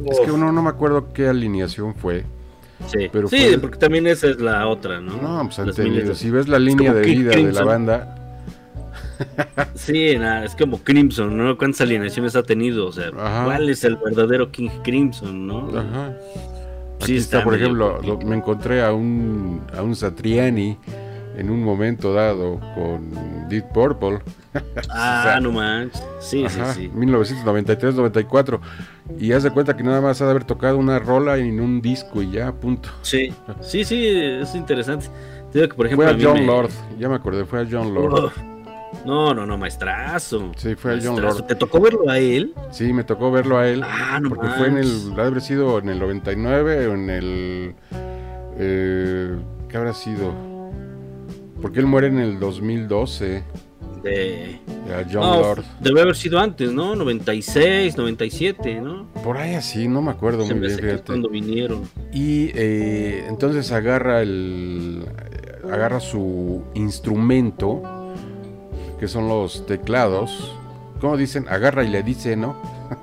Es que uno no me acuerdo qué alineación fue. Sí, pero sí fue- porque también esa es la otra, ¿no? No, pues han tenido- Si ves la línea de vida de la banda, Sí, nada, es como Crimson, ¿no? ¿Cuántas alineaciones ha tenido? O sea, Ajá. ¿cuál es el verdadero King Crimson, no? Ajá. Sí está está, por ejemplo, lo- me encontré a un, a un Satriani en un momento dado con Deep Purple. Ah, o sea, no manches. Sí, Ajá, sí, sí. 1993-94. Y haz de cuenta que nada más ha de haber tocado una rola en un disco y ya, punto. Sí, sí, sí, es interesante. Te digo que, por ejemplo, Fue a John me- Lord, ya me acordé, fue a John Lord. No, no, no, maestrazo. Sí, fue a John Maestrazo. Lord. ¿Te tocó verlo a él? Sí, me tocó verlo a él. Ah, no porque fue en el, ha de haber sido en el 99 o en el... Eh, ¿Qué habrá sido? Porque él muere en el 2012, De... a John No, Lord. debe haber sido antes, ¿no? 96, 97, ¿no? Por ahí así, no me acuerdo Se muy bien, fíjate. cuando vinieron. Y eh, entonces agarra el agarra su instrumento, que son los teclados. ¿Cómo dicen? Agarra y le dice, ¿no?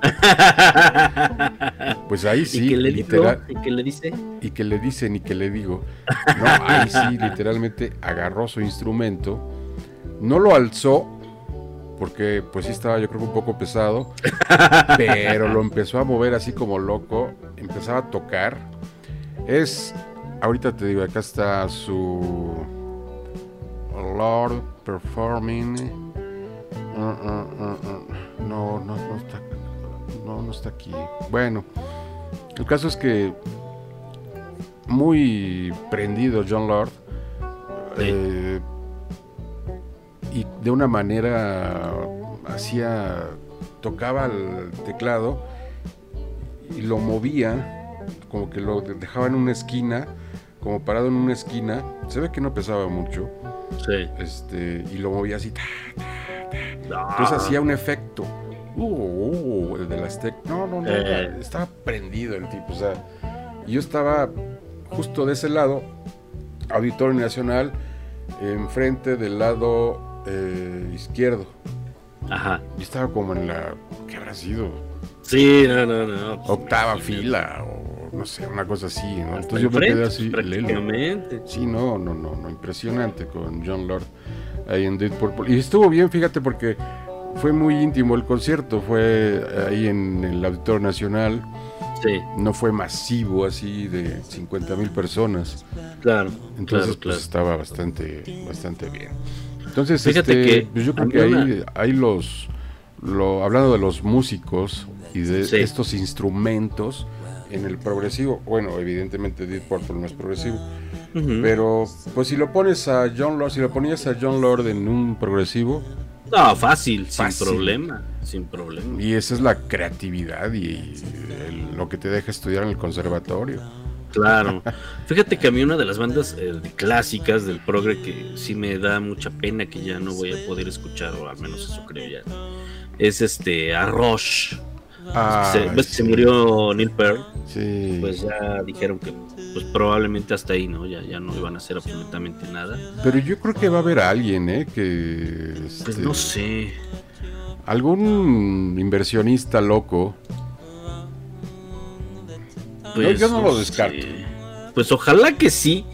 Pues ahí sí, ¿Y que le literal? ¿Y que le dice? y que le dicen y que le digo. No, ahí sí, literalmente agarró su instrumento, no lo alzó, porque pues sí estaba yo creo que un poco pesado, pero lo empezó a mover así como loco, empezaba a tocar. Es, ahorita te digo, acá está su Lord Performing. Uh, uh, uh, uh. No, no, no está, no, no está aquí. Bueno, el caso es que muy prendido John Lord. Sí. eh, y de una manera hacía tocaba el teclado y lo movía como que lo de- dejaba en una esquina como parado en una esquina se ve que no pesaba mucho Sí. este y lo movía así ta, entonces hacía un efecto uh, uh, el de las tec no no no Eh. estaba prendido el tipo o sea yo estaba justo de ese lado Auditorio Nacional enfrente del lado eh, izquierdo Ajá. yo estaba como en la ¿qué habrá sido? Sí, no, no, no. pues, octava fila o no sé una cosa así ¿no? Hasta entonces yo me quedé así pues, prácticamente. Sí, no, no, no, no, impresionante con John Lord ahí en Dead Purple. Y estuvo bien, fíjate, porque fue muy íntimo el concierto, fue ahí en el Auditorio Nacional, Sí, no fue masivo así de 50 mil personas, claro. entonces claro, pues claro. estaba bastante, bastante bien. Entonces, Fíjate este, que pues, yo creo que ahí, ahí los, lo, hablando de los músicos y de Sí. estos instrumentos en el progresivo, bueno, evidentemente Dead Purple no es progresivo, pero, pues si lo pones a John Lord, si lo ponías a John Lord en un progresivo, No, fácil, Fácil. sin problema. Sin problema. y esa es la creatividad y el- lo que te deja estudiar en el conservatorio. Claro. Fíjate que a mí una de las bandas eh, clásicas del progre que sí me da mucha pena que ya no voy a poder escuchar, o al menos eso creo ya, es este Arrosh. Ah, se, ves que se murió Neil Peart, Sí. pues ya dijeron que pues probablemente hasta ahí, ¿no? Ya, ya no iban a hacer absolutamente nada. Pero yo creo que va a haber alguien, ¿eh? Que. Pues este, no sé. Algún inversionista loco. Pues, yo no lo descarto. sé. Pues ojalá que sí,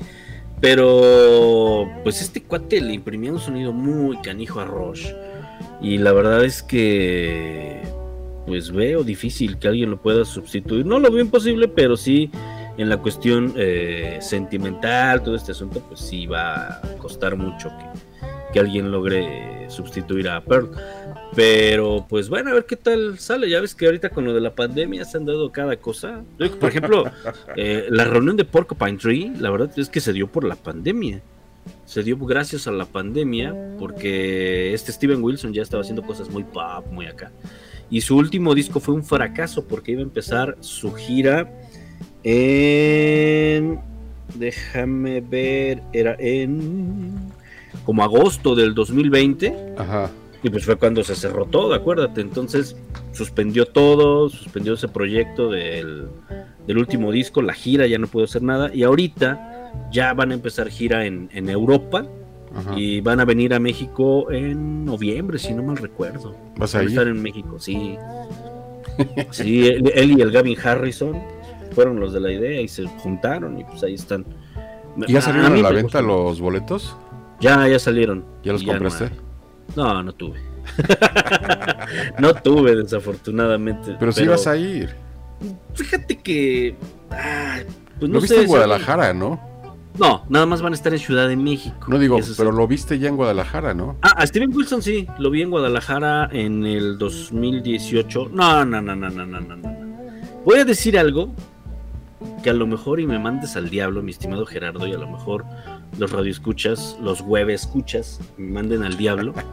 pero pues este cuate le imprimía un sonido muy canijo a Roche. Y la verdad es que pues veo difícil que alguien lo pueda sustituir. No lo veo imposible, pero sí en la cuestión eh, sentimental, todo este asunto, pues sí va a costar mucho que, que alguien logre sustituir a Pearl. Pero pues bueno, a ver qué tal sale. Ya ves que ahorita con lo de la pandemia se han dado cada cosa. Por ejemplo, eh, la reunión de Porcupine Tree, la verdad es que se dio por la pandemia. Se dio gracias a la pandemia porque este Steven Wilson ya estaba haciendo cosas muy pop, muy acá. Y su último disco fue un fracaso porque iba a empezar su gira en... Déjame ver, era en... como agosto del 2020. Ajá. Y pues fue cuando se cerró todo, acuérdate. Entonces suspendió todo, suspendió ese proyecto del, del último disco, la gira, ya no pudo hacer nada. Y ahorita ya van a empezar gira en, en Europa Ajá. y van a venir a México en noviembre, si no mal recuerdo. ¿Vas a ir? estar en México, sí. Sí, él, él y el Gavin Harrison fueron los de la idea y se juntaron y pues ahí están. ¿Y ya salieron a, la venta los boletos? Ya, ya salieron. ¿Ya los compraste? No, no tuve. no tuve, desafortunadamente. Pero, sí vas a ir. Fíjate que. ah, pues no lo viste sé, en si- Guadalajara, ¿no? No, nada más van a estar en Ciudad de México. No digo, sí. pero lo viste ya en Guadalajara, ¿no? Ah, a Steven Wilson sí, lo vi en Guadalajara en el 2018. No, no, no, no, no, no, no, no. Voy a decir algo que a lo mejor y me mandes al diablo, mi estimado Gerardo, y a lo mejor los radioescuchas, los web escuchas, me manden al diablo.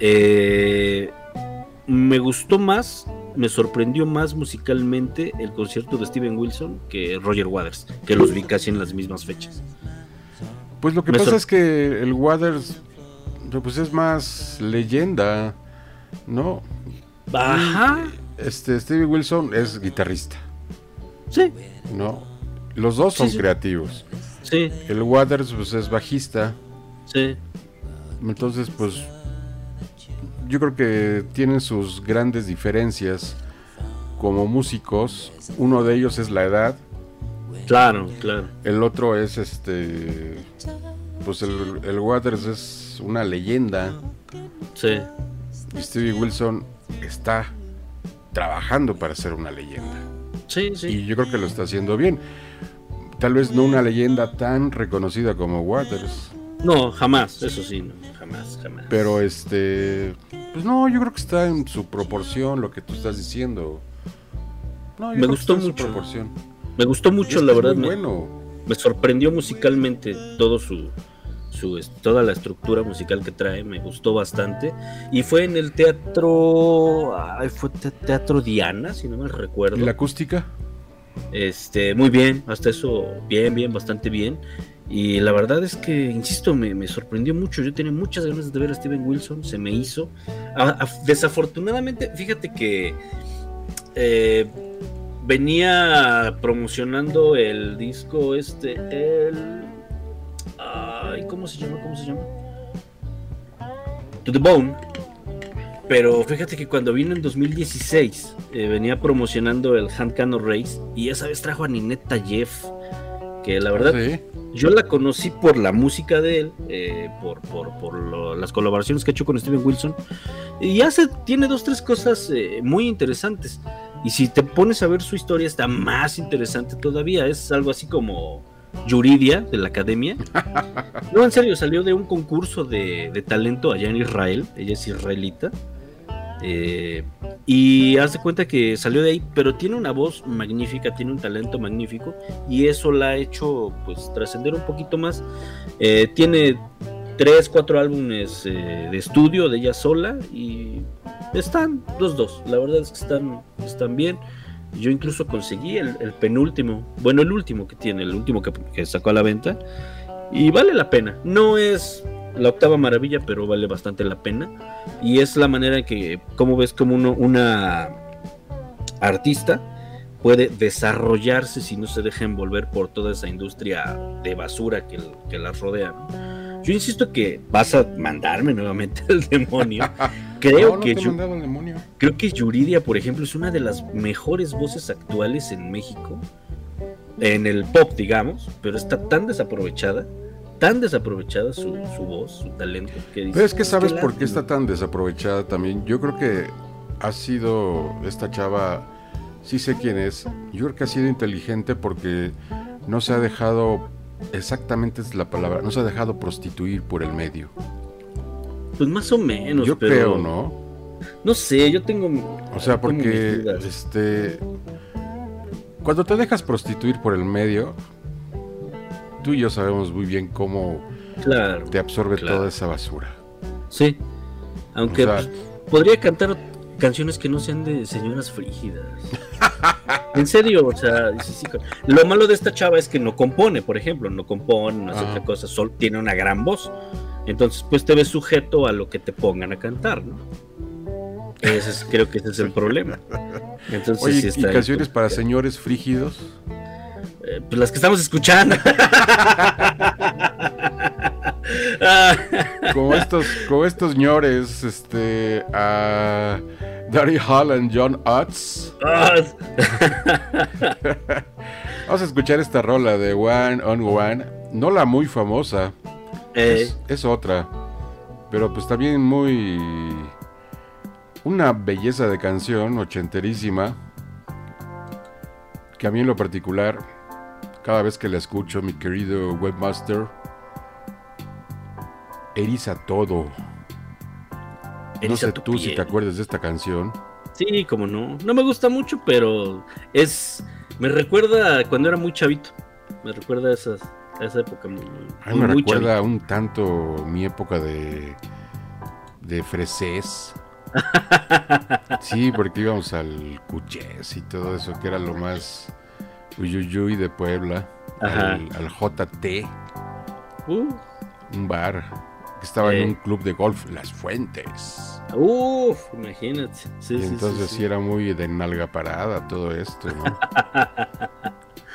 Eh, me gustó más, me sorprendió más musicalmente el concierto de Steven Wilson que Roger Waters, que los vi casi en las mismas fechas. Pues lo que Me pasa es que el Waters pues es más leyenda, ¿no? Ajá, Este Stevie Wilson es guitarrista, sí, ¿no? Los dos Sí, son sí. creativos. sí, El Waters pues es bajista, sí. entonces pues yo creo que tienen sus grandes diferencias como músicos. Uno de ellos es la edad, Claro, claro. el otro es este pues el, el Waters es una leyenda. Sí. Y Stevie Wilson está trabajando para ser una leyenda. Sí, sí. Y yo creo que lo está haciendo bien. Tal vez no una leyenda tan reconocida como Waters. No, jamás, eso sí, no, jamás, jamás. Pero este. Pues no, yo creo que está en su proporción lo que tú estás diciendo. No, yo Me creo que gustó está en su mucho. proporción. Me gustó mucho, la verdad. muy me, bueno. me sorprendió musicalmente todo su, su toda la estructura musical que trae, me gustó bastante. Y fue en el teatro, ay, fue te- Teatro Diana, si no me recuerdo. ¿Y la acústica? Este, muy bien, hasta eso, bien, bien, bastante bien. Y la verdad es que, insisto, me, sorprendió mucho. Yo tenía muchas ganas de ver a Steven Wilson, se me hizo. Desafortunadamente, fíjate que eh, venía promocionando el disco este. Ay, ¿cómo se llama? ¿Cómo se llama? To the Bone. Pero fíjate que cuando vino en 2016 eh, venía promocionando el Hand Cannon Race y esa vez trajo a Ninette Jeff, la verdad Sí. yo la conocí por la música de él, eh, por, por, por lo- las colaboraciones que ha hecho con Steven Wilson y hace, tiene dos, tres cosas eh, muy interesantes. Y si te pones a ver su historia está más interesante todavía, es algo así como Yuridia de la academia. No, en serio, salió de un concurso de, de talento allá en Israel, ella es israelita. Eh, y haz de cuenta que salió de ahí, pero tiene una voz magnífica, tiene un talento magnífico y eso la ha hecho pues trascender un poquito más. Eh, tiene tres, cuatro álbumes eh, de estudio de ella sola y están los dos, la verdad es que están, están bien. Yo incluso conseguí el, el penúltimo, bueno, el último que tiene, el último que, que sacó a la venta y vale la pena. No es la octava maravilla, pero vale bastante la pena. Y es la manera en que, como ves, como uno, una artista puede desarrollarse si no se deja envolver por toda esa industria de basura que, que la rodea. Yo insisto que vas a mandarme nuevamente al demonio. Creo No, no que al demonio. Creo que Yuridia, por ejemplo, es una de las mejores voces actuales en México. En el pop, digamos, pero está tan desaprovechada, tan desaprovechada su, su voz, su talento. Que Pero es que sabes "Qué por qué lástima". está tan desaprovechada también. Yo creo que ha sido esta chava, sí sé quién es. Yo creo que ha sido inteligente porque no se ha dejado, exactamente es la palabra, no se ha dejado prostituir por el medio. Pues más o menos. Yo pero creo, ¿no? No sé, yo tengo. O sea, porque este cuando te dejas prostituir por el medio, tú y yo sabemos muy bien cómo Claro. te absorbe Claro. toda esa basura. Sí. Aunque O sea- pues, podría cantar canciones que no sean de señoras frígidas. en serio, o sea, sí, co- lo malo de esta chava es que no compone, por ejemplo, no compone, no hace Ah. otra cosa, solo tiene una gran voz. Entonces, pues te ves sujeto a lo que te pongan a cantar, ¿no? Ese es- creo que ese es el problema. Entonces, Oye, sí ¿y está ahí canciones para señores frígidos? Eh, pues las que estamos escuchando. Como estos, como estos señores, este, a Daddy Hall and John Utz. Vamos a escuchar esta rola de One on One, no la muy famosa, eh, es, es otra, pero pues también muy una belleza de canción ochenterísima. Que a mí en lo particular cada vez que la escucho mi querido webmaster eriza todo. No sé tú si te acuerdas de esta canción. Sí, como no. No me gusta mucho, pero es. Me recuerda cuando era muy chavito. Me recuerda a, esas, a esa época muy. A mí muy- me muy recuerda un tanto mi época de de fresés. Sí, porque íbamos al Cuchés y todo eso, que era lo más uyuyuy de Puebla, Ajá. al, al JT, Uh, un bar que estaba Eh. en un club de golf, Las Fuentes. uf, imagínate. Sí, Y sí, entonces sí, sí, sí. era muy de nalga parada todo esto, ¿no?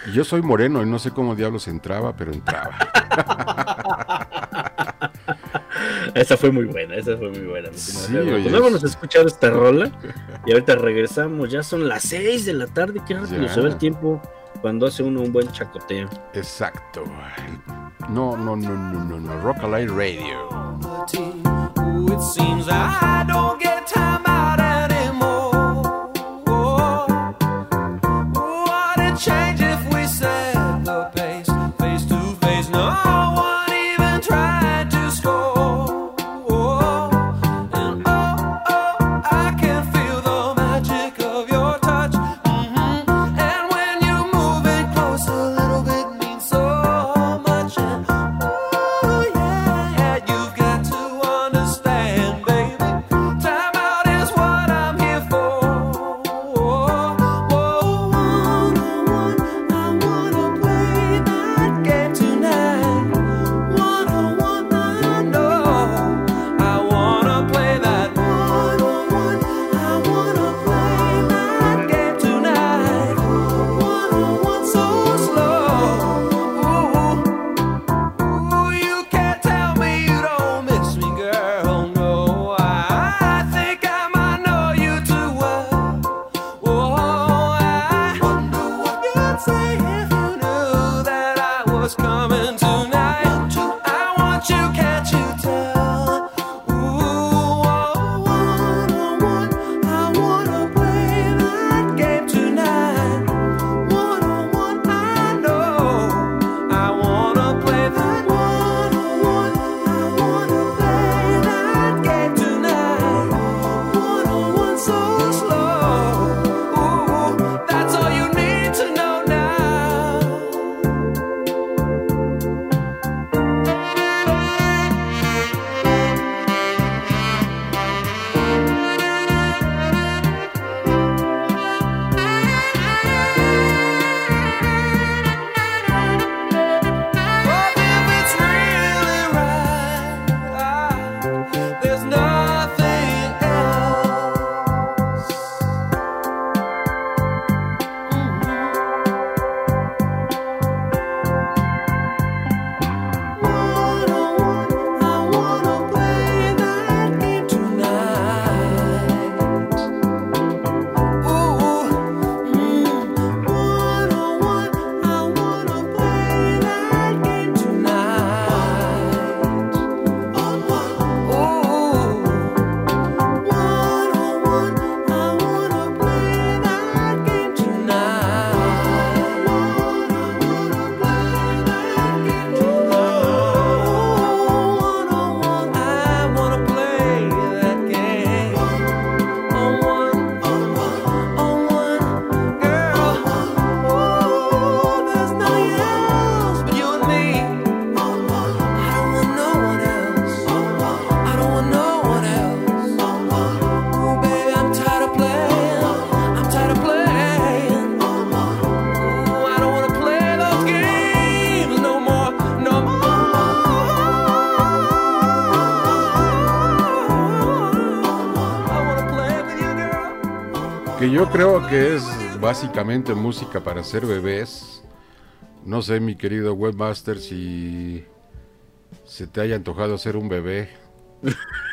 Y yo soy moreno y no sé cómo diablos entraba, pero entraba. Esa fue muy buena, esa fue muy buena. Sí, oye, Pues vámonos a es- escuchar esta rola y ahorita regresamos. Ya son las 6 de la tarde. Qué rápido se ve el tiempo cuando hace uno un buen chacoteo. Exacto. No, no, no, no, no, no. Rock Alive Radio. Creo que es básicamente música para hacer bebés. No sé, mi querido webmaster, si se te haya antojado ser un bebé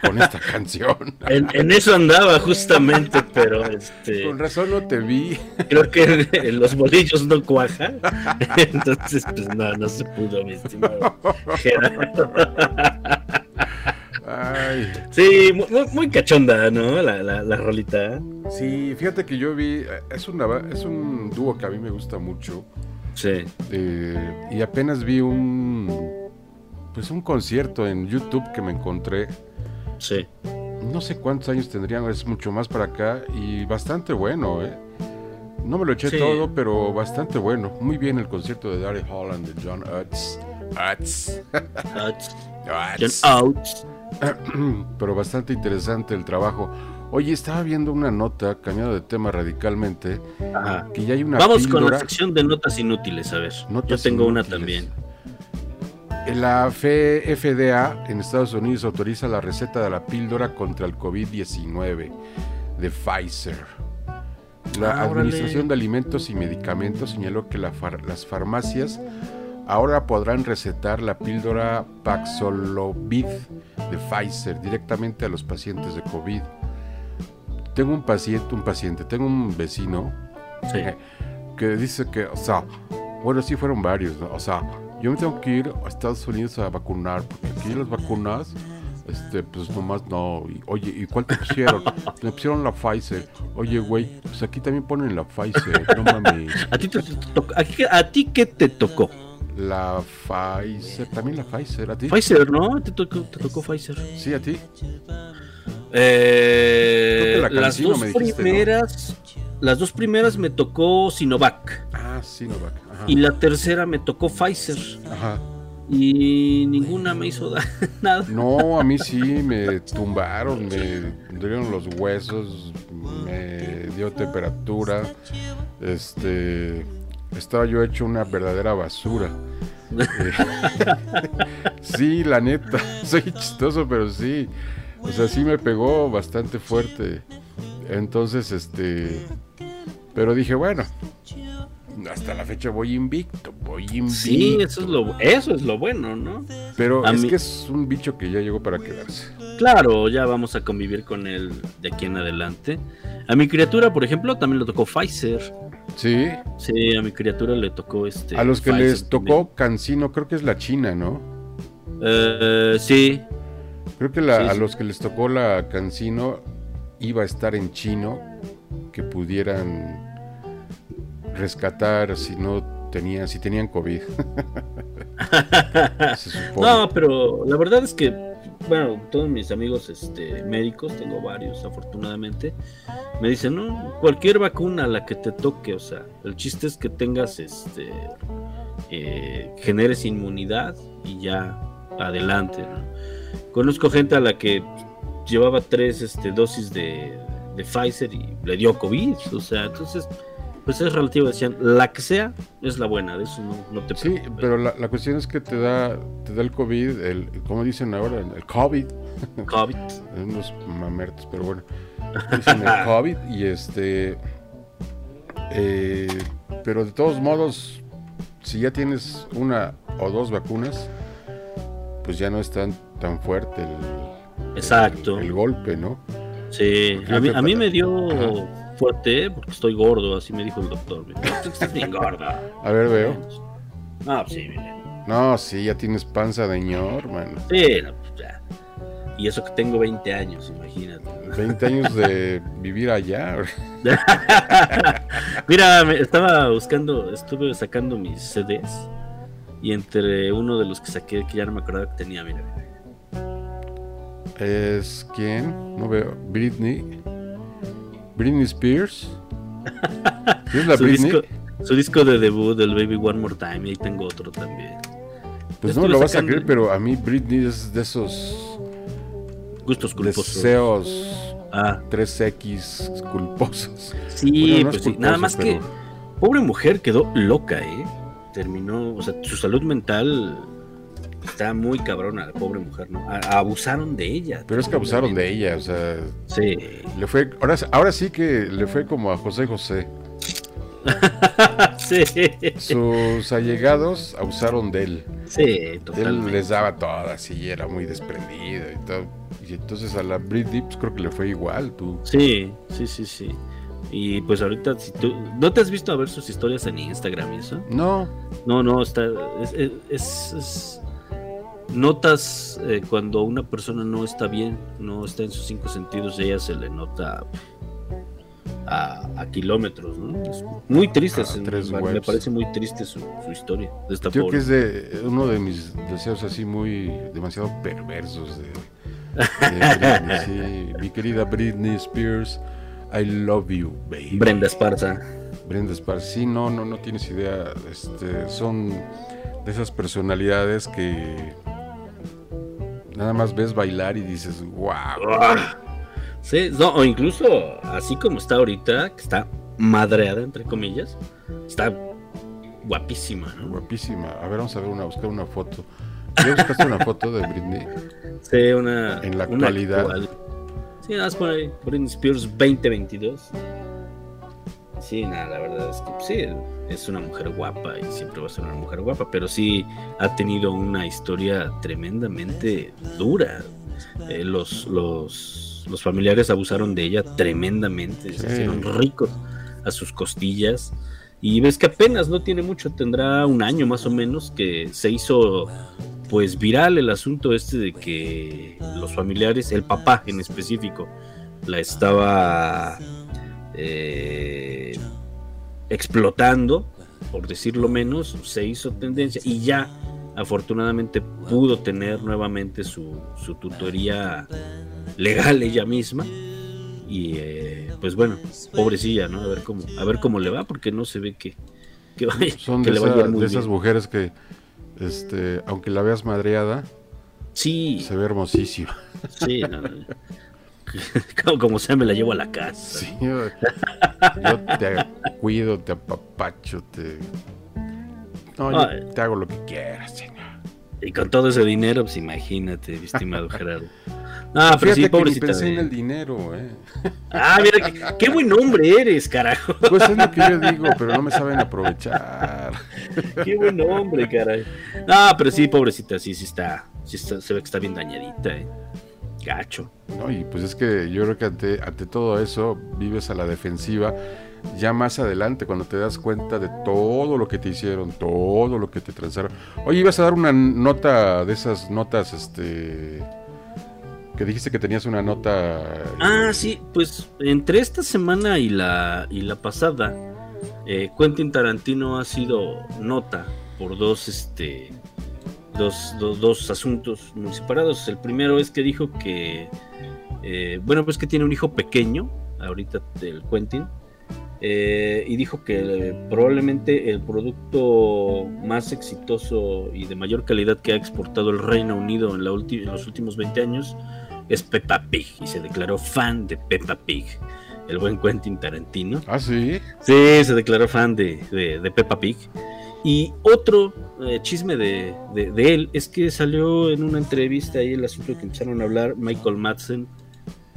con esta canción. En, en eso andaba justamente, pero este Con razón no te vi. creo que los bolillos no cuajan. Entonces, pues no, no se pudo, mi estimado Gerardo. Ay, Sí, mu- mu- muy, cachonda, ¿no? La, la, la rolita. sí, fíjate que yo vi, es, una, es un dúo que a mí me gusta mucho. Sí. eh, y apenas vi un, pues un concierto en YouTube que me encontré. Sí. No sé cuántos años tendrían, es mucho más para acá y bastante bueno, ¿eh? No me lo eché Sí. todo, pero bastante bueno. Muy bien el concierto de Darry Holland, de John Utz. Utz. Outs. John Utz. Pero bastante interesante el trabajo. Oye, estaba viendo una nota, cambiando de tema radicalmente, Ajá. que ya hay una Vamos con la sección de notas inútiles, a ver. Notas Yo tengo una también. La FDA en Estados Unidos autoriza la receta de la píldora contra el COVID-19 de Pfizer. La Ah, órale. Administración de Alimentos y Medicamentos señaló que la far- las farmacias ahora podrán recetar la píldora Paxlovid de Pfizer directamente a los pacientes de COVID. Tengo un paciente, un paciente, tengo un vecino Sí. que dice que, o sea, bueno, sí fueron varios, ¿no? O sea, yo me tengo que ir a Estados Unidos a vacunar, porque aquí las vacunas, este, pues nomás no. Y, oye, ¿y cuál te pusieron? Me pusieron la Pfizer. Oye, güey, pues aquí también ponen la Pfizer, no mames. ¿A ti, te, te a, qué- a ti qué te tocó? La Pfizer, también la Pfizer, ¿a ti? Pfizer, ¿no? ¿Te tocó, te tocó Pfizer? Sí, a ti. Eh, Creo que la las dos me dijiste, ¿no? primeras, las dos primeras me tocó Sinovac Ah, Sinovac. Ajá. y la tercera me tocó Pfizer Ajá. y ninguna me hizo da- nada. No, a mí sí me tumbaron, me dolieron los huesos, me dio temperatura, este, estaba yo hecho una verdadera basura. Eh, sí, la neta, soy chistoso, pero sí, o sea, sí me pegó bastante fuerte. Entonces, este, pero dije, bueno, hasta la fecha voy invicto, voy invicto. Sí, eso es lo, eso es lo bueno, ¿no? Pero a es mí- que es un bicho que ya llegó para quedarse. Claro, ya vamos a convivir con él de aquí en adelante. A mi criatura, por ejemplo, también le tocó Pfizer. Sí, Sí, a mi criatura le tocó este. a los que Pfizer les tocó Cancino, creo que es la China, ¿no? Eh, sí, Creo que la- Sí, a los que les tocó la Cancino iba a estar en chino que pudieran rescatar si no tenían, si tenían COVID. No, pero la verdad es que, bueno, todos mis amigos este, médicos, tengo varios afortunadamente, me dicen, no, cualquier vacuna la que te toque, o sea, el chiste es que tengas, este, eh, generes inmunidad y ya adelante, ¿no? Conozco gente a la que llevaba tres este, dosis de, de Pfizer y le dio COVID, o sea, entonces, pues es relativo, decían, la que sea es la buena, de eso no, no te Sí, preocupes. pero la, la cuestión es que te da, te da el COVID, el, como dicen ahora, el COVID, COVID. unos mamertos, pero bueno, dicen el COVID y este, eh, pero de todos modos, si ya tienes una o dos vacunas, pues ya no es tan, tan fuerte el, Exacto. el, el golpe, ¿no? Sí, a mí, a mí me Ajá. Fuerte porque estoy gordo, así me dijo el doctor. Me dijo, "Tú estás bien gorda. A ver, veo. Ah, sí, mire. No, sí, ya tienes panza de ñor, mano. Sí, no, pues ya. Y eso que tengo 20 años, imagínate. 20 años de vivir allá. Mira, me estaba buscando, estuve sacando mis CDs y entre uno de los que saqué, que ya no me acordaba que tenía, mira. ¿Es quién? No veo. Britney. Britney Spears. ¿Es la Su Britney? disco, su disco de debut del Baby One More Time, y ahí tengo otro también. Pues no me lo vas a creer, pero a mí Britney es de esos Gustos culposos. deseos Ah, 3X culposos. sí, Bueno, no es pues sí. Nada más que pobre mujer quedó loca, ¿eh? Terminó, o sea, su salud mental Está muy cabrona la pobre mujer, ¿no? A- abusaron de ella. Pero es que abusaron de ella, o sea, Sí. le fue, ahora, ahora sí que le fue como a José José. sí. Sus allegados abusaron de él. Sí, Él totalmente. les daba todas y era muy desprendido y todo. Y entonces a la Britney pues, creo que le fue igual, tú. Sí, sí, sí, sí. Y pues ahorita, si tú. ¿No te has visto a ver sus historias en Instagram y eso? No, No, no, está. Es. es- es- es- notas eh, cuando una persona no está bien, no está en sus cinco sentidos, ella se le nota a, a kilómetros, ¿no? Es muy triste, tres me, parece muy triste su, su historia de esta creo que es de uno de mis deseos así muy demasiado perversos de, de Britney, sí. Mi querida Britney Spears, I love you, baby. Brenda Esparza. Brenda Spears, sí, no, no, no tienes idea. Este, son de esas personalidades que nada más ves bailar y dices, wow. Sí, no, o incluso así como está ahorita, que está madreada, entre comillas, está guapísima, ¿no? Guapísima. A ver, vamos a ver una, buscar una foto. ¿Ya buscaste una foto de Britney? Sí, una. En la una actualidad. actual. Sí, nada más por ahí, Britney Spears 2022. Sí, nada, la verdad es que pues, sí, es una mujer guapa y siempre va a ser una mujer guapa, pero sí ha tenido una historia tremendamente dura. Eh, los, los, los familiares abusaron de ella tremendamente, se hicieron ricos a sus costillas. Y ves que apenas no tiene mucho, tendrá un año más o menos que se hizo pues viral el asunto este de que los familiares, el papá en específico, la estaba eh, explotando, por decirlo menos, se hizo tendencia y ya afortunadamente pudo tener nuevamente su, su tutoría legal ella misma. Y eh, pues bueno, pobrecilla, ¿no? A ver cómo, a ver cómo le va, porque no se ve que, que, vaya- Son que de, le vaya a ir esa- muy de esas bien. mujeres que, este, aunque la veas madreada, Sí, se ve hermosísima. sí, no, no. como, como sea, me la llevo a la casa. Sí, yo, yo te cuido, te apapacho, te. No, yo Ay. te hago lo que quieras, señor. Y con todo ese dinero, pues imagínate, mi estimado Gerardo. Ah, pero sí, que ni pobrecita. pensé en el dinero, eh. Ah, mira, qué, qué buen hombre eres, carajo. Pues es lo que yo digo, pero no me saben aprovechar. Qué buen hombre, caray. Ah, pero sí, pobrecita, sí, sí está, sí está, se ve que está bien dañadita, eh. Gacho. No, y pues es que yo creo que ante, ante todo eso vives a la defensiva. Ya más adelante, cuando te das cuenta de todo lo que te hicieron, todo lo que te transaron. Oye, ibas a dar una nota de esas notas, este. Que dijiste que tenías una nota. Ah, sí, pues entre esta semana y la, y la pasada, eh, Quentin Tarantino ha sido nota por dos, este, dos, dos, dos asuntos muy separados. El primero es que dijo que, eh, bueno, pues que tiene un hijo pequeño, ahorita del Quentin, eh, y dijo que eh, probablemente el producto más exitoso y de mayor calidad que ha exportado el Reino Unido en, la en los últimos 20 años es Peppa Pig y se declaró fan de Peppa Pig. El buen Quentin Tarantino. Ah, sí. Sí, se declaró fan de, de, de Peppa Pig. Y otro eh, chisme de, de- él es que salió en una entrevista ahí el asunto que empezaron a hablar Michael Madsen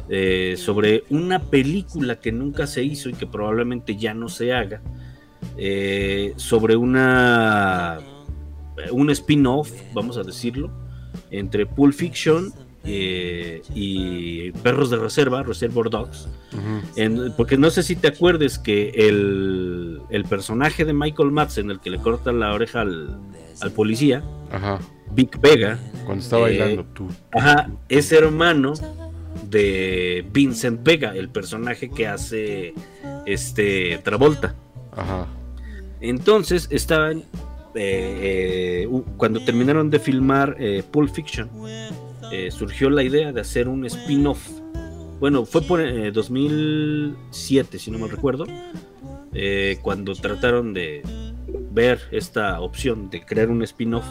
eh, sobre una película que nunca se hizo y que probablemente ya no se haga. eh, sobre una un spin-off, vamos a decirlo, entre Pulp Fiction eh, y Perros de Reserva, Reservoir Dogs. En- porque no sé si te acuerdes que el, el personaje de Michael Madsen, el que le corta la oreja al, al policía, Ajá. Vic Vega, Cuando está Eh, bailando tú. ajá, es hermano de Vincent Vega, el personaje que hace este Travolta. Ajá. Entonces estaban eh, eh, cuando terminaron de filmar eh, Pulp Fiction, eh, surgió la idea de hacer un spin-off. Bueno, fue por eh, 2007, si no me recuerdo, eh, cuando trataron de ver esta opción de crear un spin-off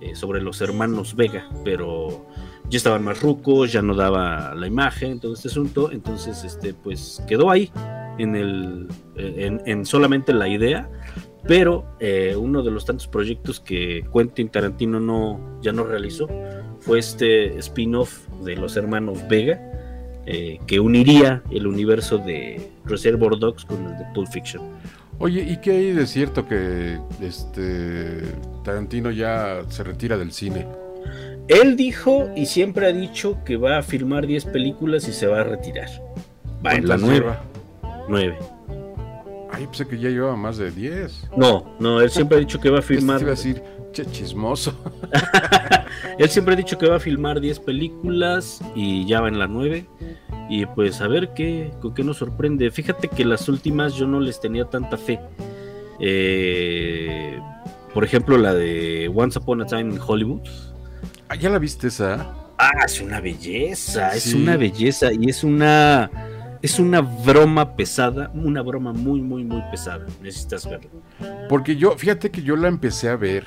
eh, sobre los hermanos Vega, pero ya estaban más rucos, ya no daba la imagen, todo este asunto, entonces este pues quedó ahí en el en, en solamente la idea, Pero eh, uno de los tantos proyectos que Quentin Tarantino no, ya no realizó fue este spin-off de los hermanos Vega, eh, que uniría el universo de Reservoir Dogs con el de Pulp Fiction. Oye, ¿y qué hay de cierto que este Tarantino ya se retira del cine? Él dijo y siempre ha dicho que va a filmar 10 películas y se va a retirar. Va en la ¿Cuántas 9. lleva? 9. Ay, pensé que ya llevaba más de 10. No, no, él siempre ha dicho que va a filmar. te iba a decir, che, chismoso. Él siempre ha dicho que va a filmar 10 películas y ya va en la 9. Y pues a ver qué, con qué nos sorprende. Fíjate que las últimas yo no les tenía tanta fe. Eh, por ejemplo, la de Once Upon a Time in Hollywood. Ah, ¿Ya la viste esa? Ah, es una belleza, es una belleza y es una es una broma pesada, una broma muy muy muy pesada. Necesitas verla. Porque yo, fíjate que yo la empecé a ver,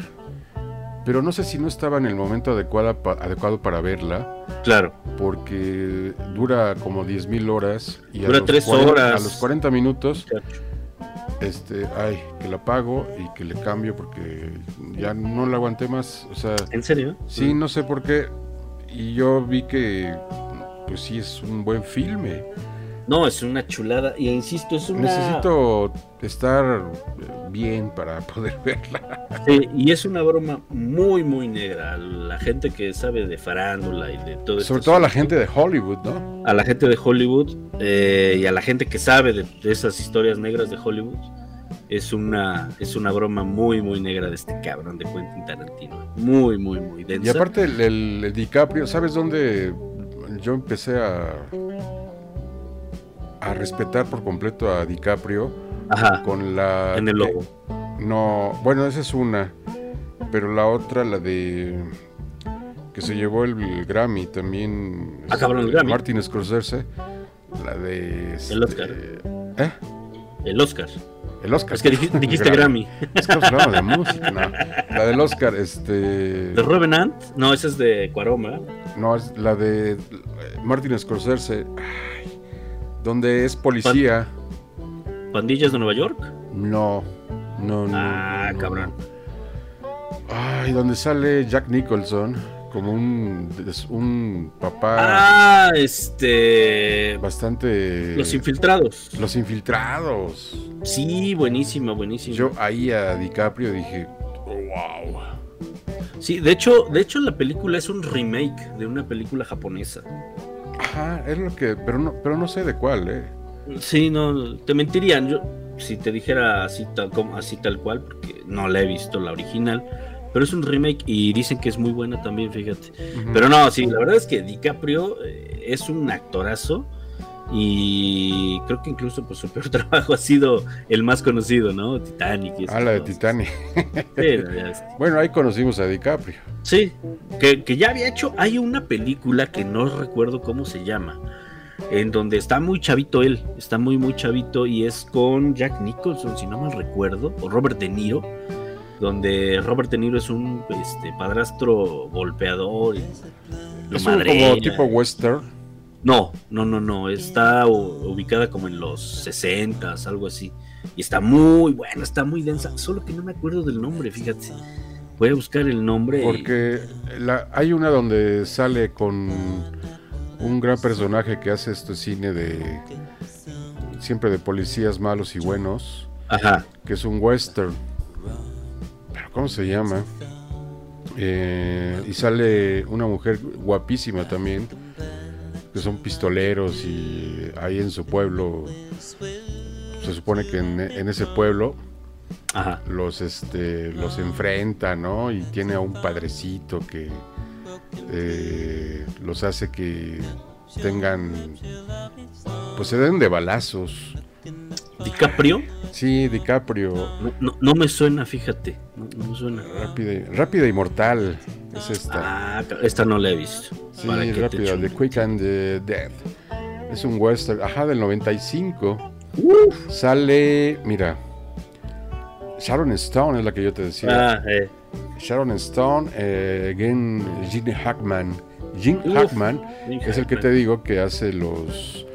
pero no sé si no estaba en el momento adecuado, adecuado para verla, Claro. porque dura como 10.000 horas. Y Dura los tres 40 horas. A los 40 minutos, muchacho. este, ay, que la pago y que le cambio porque ya no la aguanté más. O sea, ¿En serio? sí, no sé por qué. Y yo vi que, pues sí, es un buen filme. No, es una chulada y insisto, es una Necesito estar bien para poder verla. Sí, y es una broma muy, muy negra. La gente que sabe de farándula y de todo Sobre todo a la gente de Hollywood, ¿no? a la gente de Hollywood eh, y a la gente que sabe de, de esas historias negras de Hollywood, es una, es una broma muy, muy negra de este cabrón de Quentin Tarantino. Muy, muy, muy densa. Y aparte el, el- el DiCaprio, ¿sabes dónde yo empecé a a respetar por completo a DiCaprio Ajá, con la en el logo. No, bueno, esa es una, pero la otra la de que se llevó el, Grammy también Ah, cabrón, el este, Grammy. Martin Scorsese, la de este, El Oscar. ¿Eh? El Oscar. El Oscar. Es que dijiste, dijiste Grammy. Es que de música, no. La del Oscar, este ¿De Revenant? No, esa es de Cuaroma. No, es la de Martin Scorsese. Donde es policía. ¿Pandillas de Nueva York? No, no, no. Ah, no, cabrón. no. Ay, donde sale Jack Nicholson como un, un papá Ah, este. bastante. Los infiltrados. Los infiltrados. Sí, buenísima, buenísima. Yo ahí a DiCaprio dije, wow. Sí, de hecho, de hecho la película es un remake de una película japonesa. Ajá, es lo que. Pero no, pero no sé de cuál, eh. Sí, no, te mentirían yo si te dijera así tal como así tal cual, porque no la he visto la original, pero es un remake y dicen que es muy buena también, fíjate. Pero no, sí, la verdad es que DiCaprio eh, es un actorazo y creo que incluso pues su peor trabajo ha sido el más conocido, ¿no? Titanic. y Ah, la de. Titanic. Sí, Bueno, ahí conocimos a DiCaprio. Sí, que, que ya había hecho. Hay una película que no recuerdo cómo se llama. En donde está muy chavito él. Está muy, muy chavito. Y es con Jack Nicholson, si no mal recuerdo. O Robert De Niro. Donde Robert De Niro es un este, padrastro golpeador. Y lo Es un como tipo western. No, no, no, no. Está ubicada como en los 60, algo así. Y está muy buena, está muy densa. Solo que no me acuerdo del nombre, fíjate. Voy a buscar el nombre. y- Porque la, hay una donde sale con un gran personaje que hace este cine de siempre de policías malos y buenos, Ajá. que es un western. Pero ¿cómo se llama? Eh, y sale una mujer guapísima también, que son pistoleros y ahí en su pueblo, se supone que en, en ese pueblo Ajá. los este los enfrenta, ¿no? Y tiene a un padrecito que eh, los hace que tengan pues se den de balazos. DiCaprio. Sí, DiCaprio, No, no, no me suena, fíjate. No, no me suena. rápida, rápida y mortal. Es esta. Ah, esta no la he visto. sí, ¿Para qué te rápida? The Quick and the Dead. Es un western, ajá, del 95. Sale, mira. Sharon Stone es la que yo te decía. Ah, eh. Sharon Stone, eh, again, Gene Hackman. Gene Uf, Hackman es el que te digo que hace los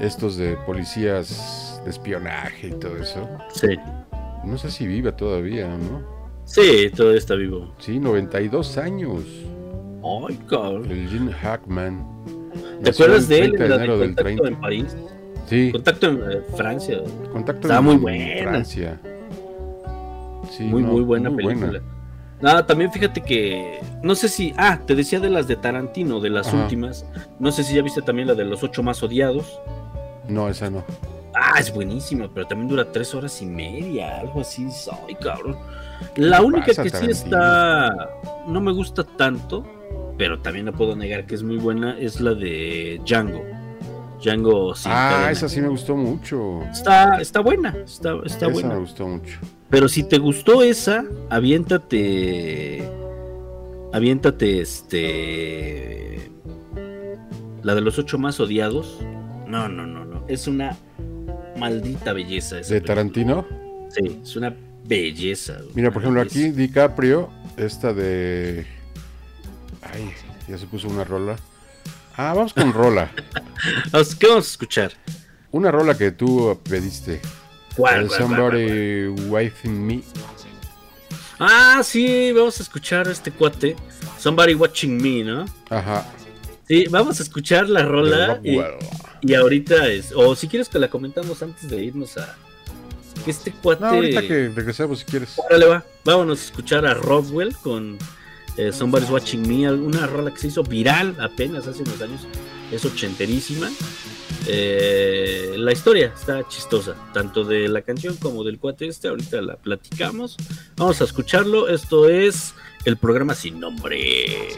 estos de policías de espionaje y todo eso. Sí. No sé si vive todavía, ¿no? Sí, todavía está vivo. Sí, 92 años. Ay, cabrón. El Gene Hackman. ¿Te Nació acuerdas de él 30 en la de del Contacto 30. en París? Sí, Contacto en eh, Francia. contacto Estaba en muy buena. Francia. Sí, muy, no, muy buena muy película. Nada, también fíjate que. No sé si. Ah, te decía de las de Tarantino, de las Ajá. últimas. No sé si ya viste también la de los ocho más odiados. No, esa no. Ah, es buenísima, pero también dura tres horas y media, algo así. Ay, cabrón. La ¿Qué única pasa, que sí está. No me gusta tanto, pero también no puedo negar que es muy buena, es la de Django. Django sin ah, cadena. esa sí me gustó mucho. Está, está buena, está, está esa buena. me gustó mucho. Pero si te gustó esa, aviéntate. Aviéntate este. La de los ocho más odiados. No, no, no, no. Es una maldita belleza. esa ¿De película. Tarantino? Sí, es una belleza. Mira, por ejemplo, aquí DiCaprio, esta de. Ay, ya se puso una rola. Ah, vamos con rola. ¿Qué vamos a escuchar? Una rola que tú pediste. ¿Cuál, El cuál, cuál, Somebody Wifing Me. Ah, sí, vamos a escuchar a este cuate. Somebody Watching Me, ¿no? Ajá. Sí, vamos a escuchar la rola. Y, y ahorita es. O si quieres que la comentamos antes de irnos a. Este cuate. No, ahorita que regresemos si quieres. Órale, va. Vámonos a escuchar a Rockwell con eh, Somebody's Watching Me, una rola que se hizo viral apenas hace unos años. Es ochenterísima. Eh, la historia está chistosa, tanto de la canción como del cuate este. Ahorita la platicamos. Vamos a escucharlo. Esto es el programa sin nombre.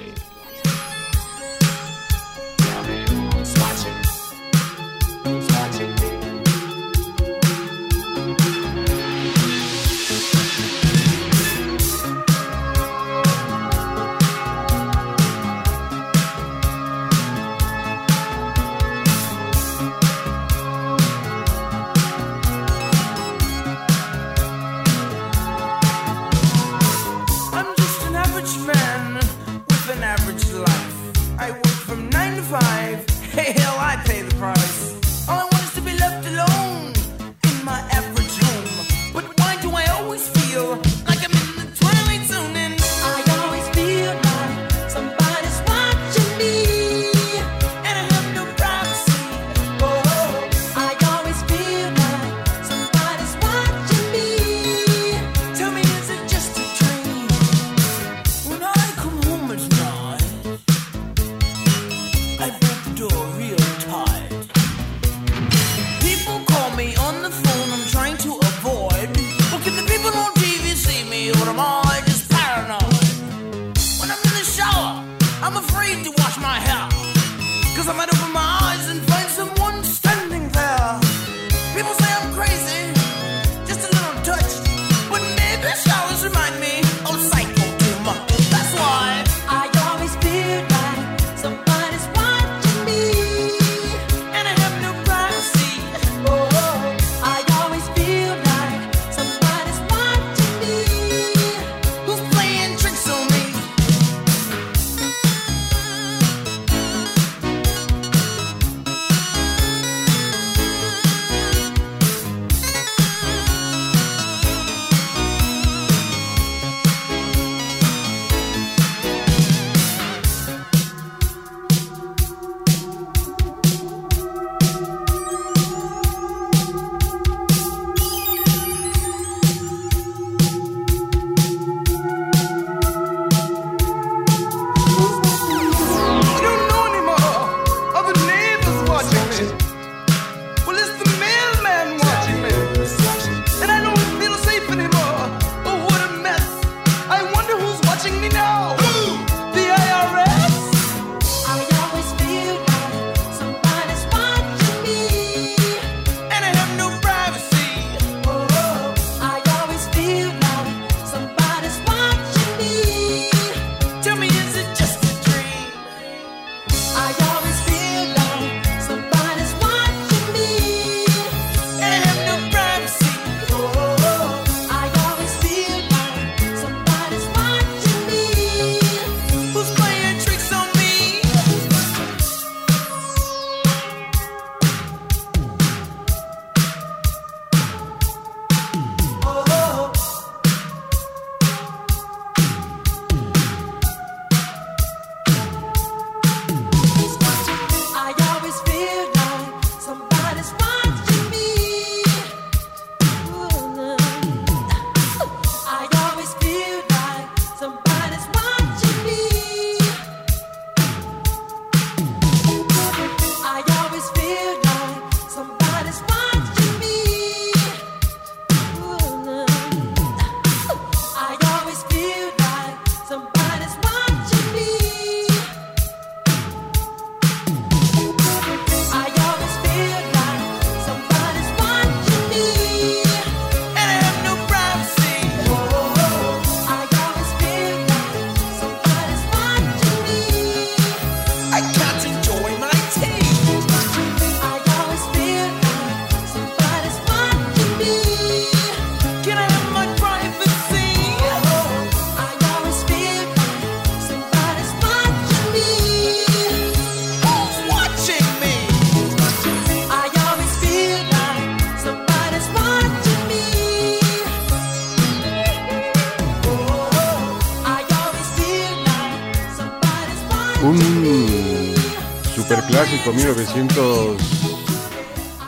Clásico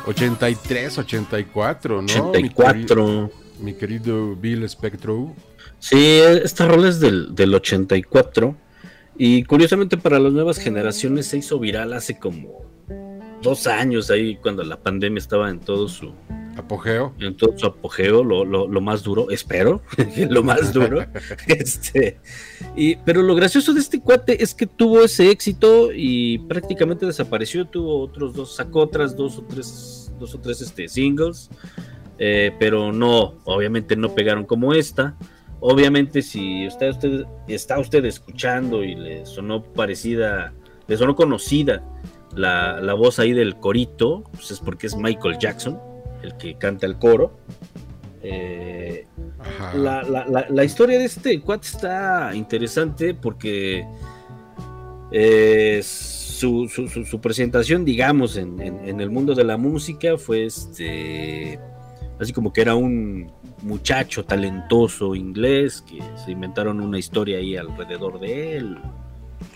1983, 84, ¿no? Mi, queri- 84. mi querido Bill Spectro. Sí, esta rola es del, del 84. Y curiosamente para las nuevas generaciones se hizo viral hace como dos años ahí cuando la pandemia estaba en todo su, Apogeo. en todo su apogeo, lo, lo- lo más duro, espero, lo más duro. este, y, pero lo gracioso de este cuate es que tuvo ese éxito y prácticamente desapareció, tuvo otros dos, sacó otras dos o tres, dos o tres este, singles, eh, pero no, obviamente no pegaron como esta. Obviamente si usted, usted está usted escuchando y le sonó parecida, le sonó conocida la, la voz ahí del corito, pues es porque es Michael Jackson el que canta el coro. Eh, la, la- la- la historia de este cuate está interesante porque eh, su, su- su- su presentación, digamos, en, en- en el mundo de la música fue este. Así como que era un muchacho talentoso inglés que se inventaron una historia ahí alrededor de él.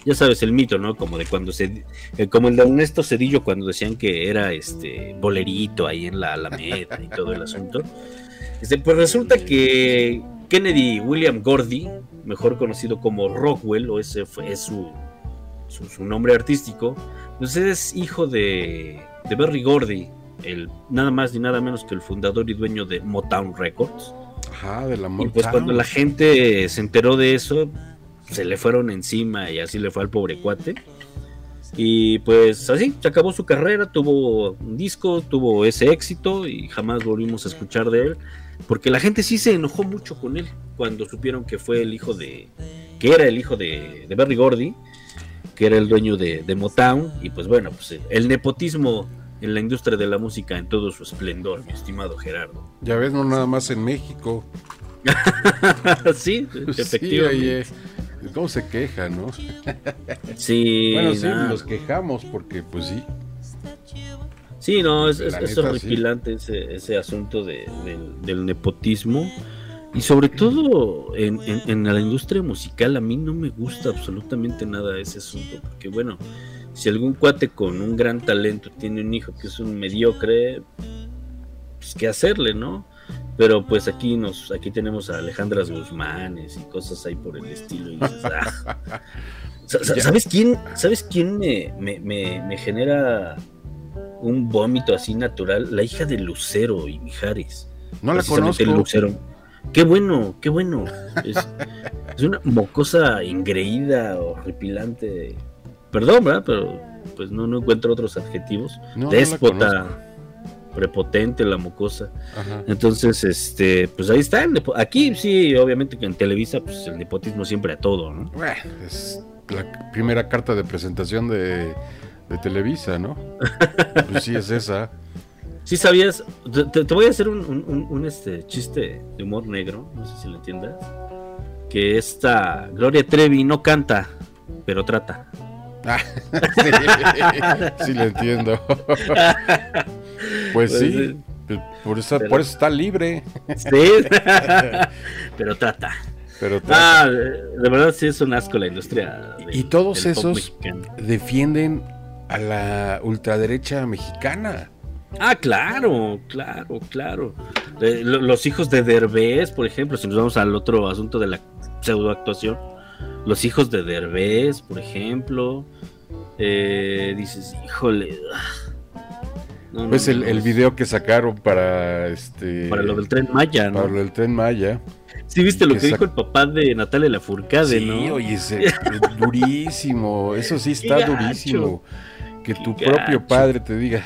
Ya sabes el mito, ¿no? Como de cuando se. eh, como el de Ernesto Cedillo cuando decían que era este bolerito ahí en la Alameda y todo el asunto. Este, pues resulta que Kennedy William Gordy, mejor conocido como Rockwell, o ese fue es su, su, su nombre artístico, pues es hijo de, de Berry Gordy, el, nada más ni nada menos que el fundador y dueño de Motown Records. Ajá, de la Y pues Motown. cuando la gente se enteró de eso, se le fueron encima y así le fue al pobre cuate. Y pues así, se acabó su carrera, tuvo un disco, tuvo ese éxito y jamás volvimos a escuchar de él. Porque la gente sí se enojó mucho con él cuando supieron que fue el hijo de. que era el hijo de, de Berry Gordy, que era el dueño de, de Motown. Y pues bueno, pues el nepotismo en la industria de la música en todo su esplendor, mi estimado Gerardo. Ya ves, no nada más en México. sí, Sí, efectivamente. oye, ¿Cómo se queja, no? Sí, bueno, sí, nos quejamos porque, pues sí. Sí, no, es, es, es ese, ese asunto de- del, del nepotismo. Y sobre todo en, en- en la industria musical, a mí no me gusta absolutamente nada ese asunto. Porque, bueno, si algún cuate con un gran talento tiene un hijo que es un mediocre, pues qué hacerle, ¿no? Pero pues aquí nos, aquí tenemos a Alejandras Guzmanes y cosas ahí por el estilo. Y dices, "Ah". ¿Sabes quién, ¿sabes quién me, me- me- me genera un vómito así natural? La hija de Lucero y Mijares. No la conozco. Lucero. Qué bueno, qué bueno. Es, es una mocosa ingreída, horripilante. Perdón, ¿verdad? Pero pues no, no encuentro otros adjetivos. No, Déspota, prepotente la mocosa. Ajá. Entonces, este, pues ahí está. el Aquí sí, obviamente que en Televisa, pues el nepotismo siempre a todo, ¿no? Bueno, es la primera carta de presentación de, de Televisa, ¿no? Pues sí, es esa. Sí sabías, te, voy a hacer un, un- un- un, este, chiste de humor negro, no sé si lo entiendas, que esta Gloria Trevi no canta, pero trata. Ah, sí, sí, lo entiendo. Pues sí, por eso, Pero- por eso está libre. Sí, pero trata. Pero Ah, de, verdad sí es un asco la industria. del- Y todos esos- defienden a la ultraderecha mexicana. Ah, claro, claro, claro. Eh, lo- los hijos de Derbez, por ejemplo, si nos vamos al otro asunto de la pseudoactuación, los hijos de Derbez, por ejemplo, eh, dices, híjole. ah. No, Pues el, no, el es- video que sacaron para este Para lo del tren Maya, ¿no? para lo del tren Maya. Sí, viste lo que que dijo el papá de Natalia Lafourcade, sí, ¿no? oye, ese- es durísimo. Eso sí está durísimo. Que tu propio padre te diga,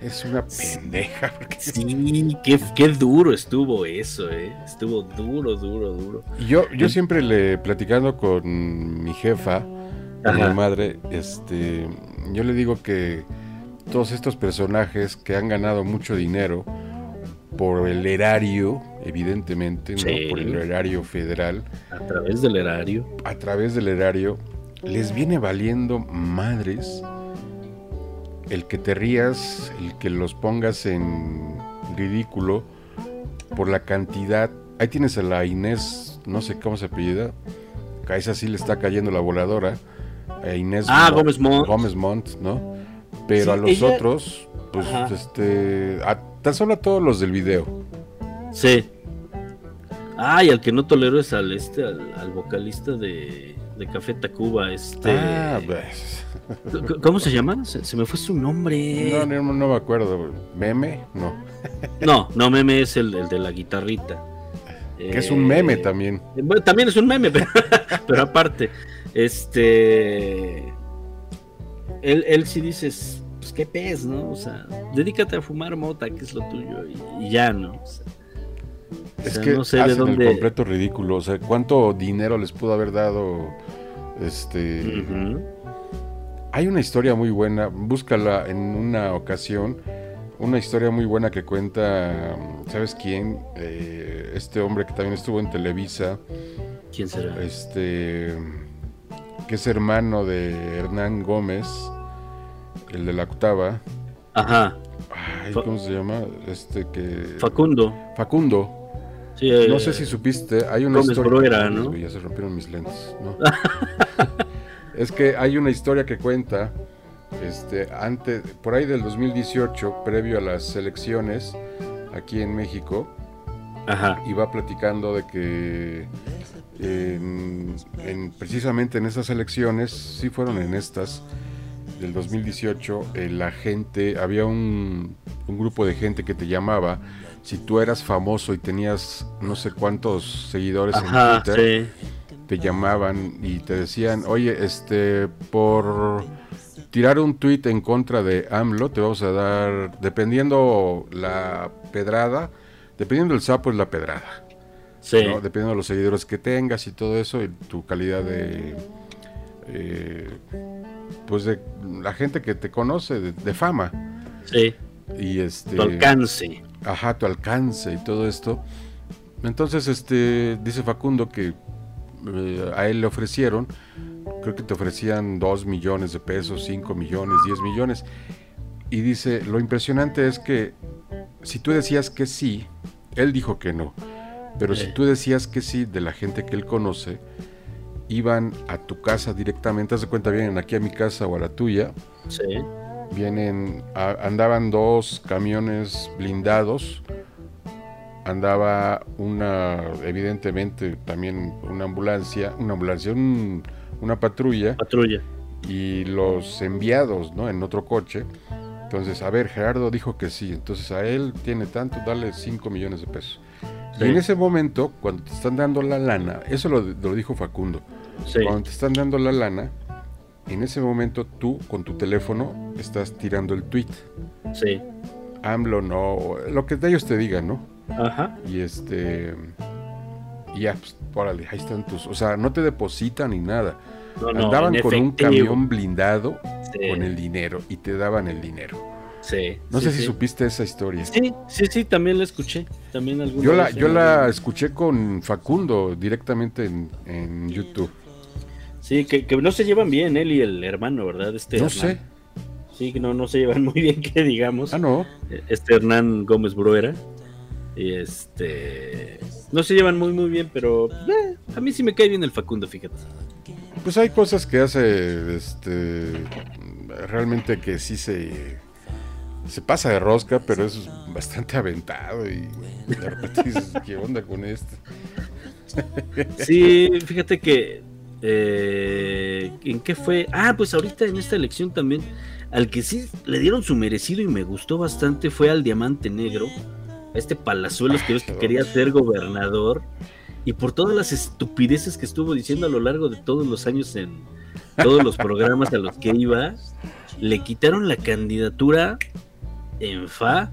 es una pendeja. porque- Sí, qué, qué duro estuvo eso, ¿eh? Estuvo duro, duro, duro. Yo, yo siempre le platicando con mi jefa, con mi madre, este, yo le digo que todos estos personajes que han ganado mucho dinero por el erario, evidentemente, ¿no? Sí. por el erario federal, A través del erario. a través del erario, les viene valiendo madres el que te rías, el que los pongas en ridículo por la cantidad. Ahí tienes a la Inés, no sé cómo se apellida, que a esa sí le está cayendo la voladora. A Inés Ah, Gómez Montt. Gómez Montt, ¿no? Pero Sí, a los ella- otros, pues, Ajá. este, a- tan solo a todos los del video. Sí. Ay, al que no tolero es al este, al, al vocalista de, de Café Tacuba, este. Ah, pues, ¿Cómo se llama? Se, se me fue su nombre. no, no, no me acuerdo. ¿Meme? No. No, no, meme es el, el de la guitarrita. Que es un meme Eh, también. Bueno, también es un meme, pero, pero aparte, este. Él, él sí dices, pues qué pez, ¿no? O sea, dedícate a fumar mota, que es lo tuyo, y, y ya, ¿no? O sea, o Es sea, que no sé de dónde. el completo ridículo. O sea, ¿cuánto dinero les pudo haber dado? Este. Hay una historia muy buena, búscala en una ocasión, una historia muy buena que cuenta, ¿sabes quién? Eh, este hombre que también estuvo en Televisa, ¿Quién será? este, que es hermano de Hernán Gómez, el de la octava. Ajá, Ay, ¿Cómo se llama? Este que... Facundo. Facundo. Sí, eh, No sé si supiste, hay una Gómez historia... Bruera, ¿no? Ya se rompieron mis lentes, ¿no? es que hay una historia que cuenta, este, antes, por ahí del 2018, previo a las elecciones aquí en México, Ajá, iba platicando de que en- en- precisamente en esas elecciones, sí fueron en estas del 2018, eh, la gente, había un, un grupo de gente que te llamaba, si tú eras famoso y tenías no sé cuántos seguidores ajá, en Twitter, sí. te llamaban y te decían, oye, este, por tirar un tweet en contra de AMLO, te vamos a dar, dependiendo la pedrada, dependiendo el sapo es la pedrada, Sí, ¿no? dependiendo de los seguidores que tengas y todo eso, y tu calidad de, eh, pues de la gente que te conoce, de, de fama, sí, y este... tu alcance. Ajá, tu alcance y todo esto. Entonces, este, dice Facundo que eh, a él le ofrecieron, creo que te ofrecían 2 millones de pesos, 5 millones, 10 millones. Y dice, lo impresionante es que si tú decías que sí, él dijo que no. Pero si tú decías que sí de la gente que él conoce, iban a tu casa directamente, haz de cuenta, vienen aquí a mi casa o a la tuya, Sí, vienen, a- andaban dos camiones blindados, andaba una, evidentemente también una ambulancia, una ambulancia, un- una patrulla patrulla. y los enviados, ¿no? En otro coche. Entonces, a ver, Gerardo dijo que sí, entonces a él tiene tanto, dale 5 millones de pesos. Sí. Y en ese momento, cuando te están dando la lana, eso lo, lo dijo Facundo, Sí, cuando te están dando la lana, en ese momento tú con tu teléfono estás tirando el tweet. sí. AMLO no, lo que ellos te digan, ¿no? Ajá. Y este. Y ya, pues, órale, ahí están tus. O sea, no te depositan ni nada. No, no, Andaban con un camión blindado Sí, con el dinero y te daban el dinero. Sí, No sí, sé si supiste esa historia. Sí, sí, sí, también la escuché. También alguna Yo la, yo la escuché con Facundo directamente en, en YouTube. Sí, que, que no se llevan bien él y el hermano, ¿verdad? Este No Hernán. sé. Sí, que no, no se llevan muy bien, que digamos. Ah, no. Este Hernán Gómez Bruera. Y este. No se llevan muy, muy bien, pero. eh, a mí sí me cae bien el Facundo, fíjate. Pues hay cosas que hace este realmente que sí se se pasa de rosca, pero es bastante aventado y de repente dices, ¿qué onda con esto? Sí, fíjate que. eh, ¿En qué fue? Ah, pues ahorita en esta elección también. Al que sí le dieron su merecido y me gustó bastante fue al Diamante Negro. A este Palazuelos que que quería ser gobernador. Y por todas las estupideces que estuvo diciendo a lo largo de todos los años en todos los programas a los que iba, le quitaron la candidatura en FA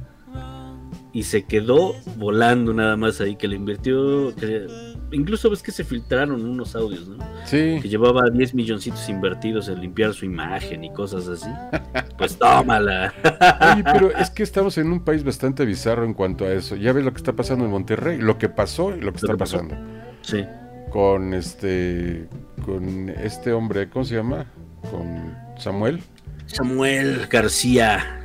y se quedó volando nada más ahí, que le invirtió, que- incluso ves que se filtraron unos audios, ¿no? Sí, Que llevaba 10 milloncitos invertidos en limpiar su imagen y cosas así. Pues tómala. Oye, pero es que estamos en un país bastante bizarro en cuanto a eso. Ya ves lo que está pasando en Monterrey, lo que pasó y lo que está pasando. Sí. Con este con este hombre, ¿cómo se llama? Con Samuel. Samuel García.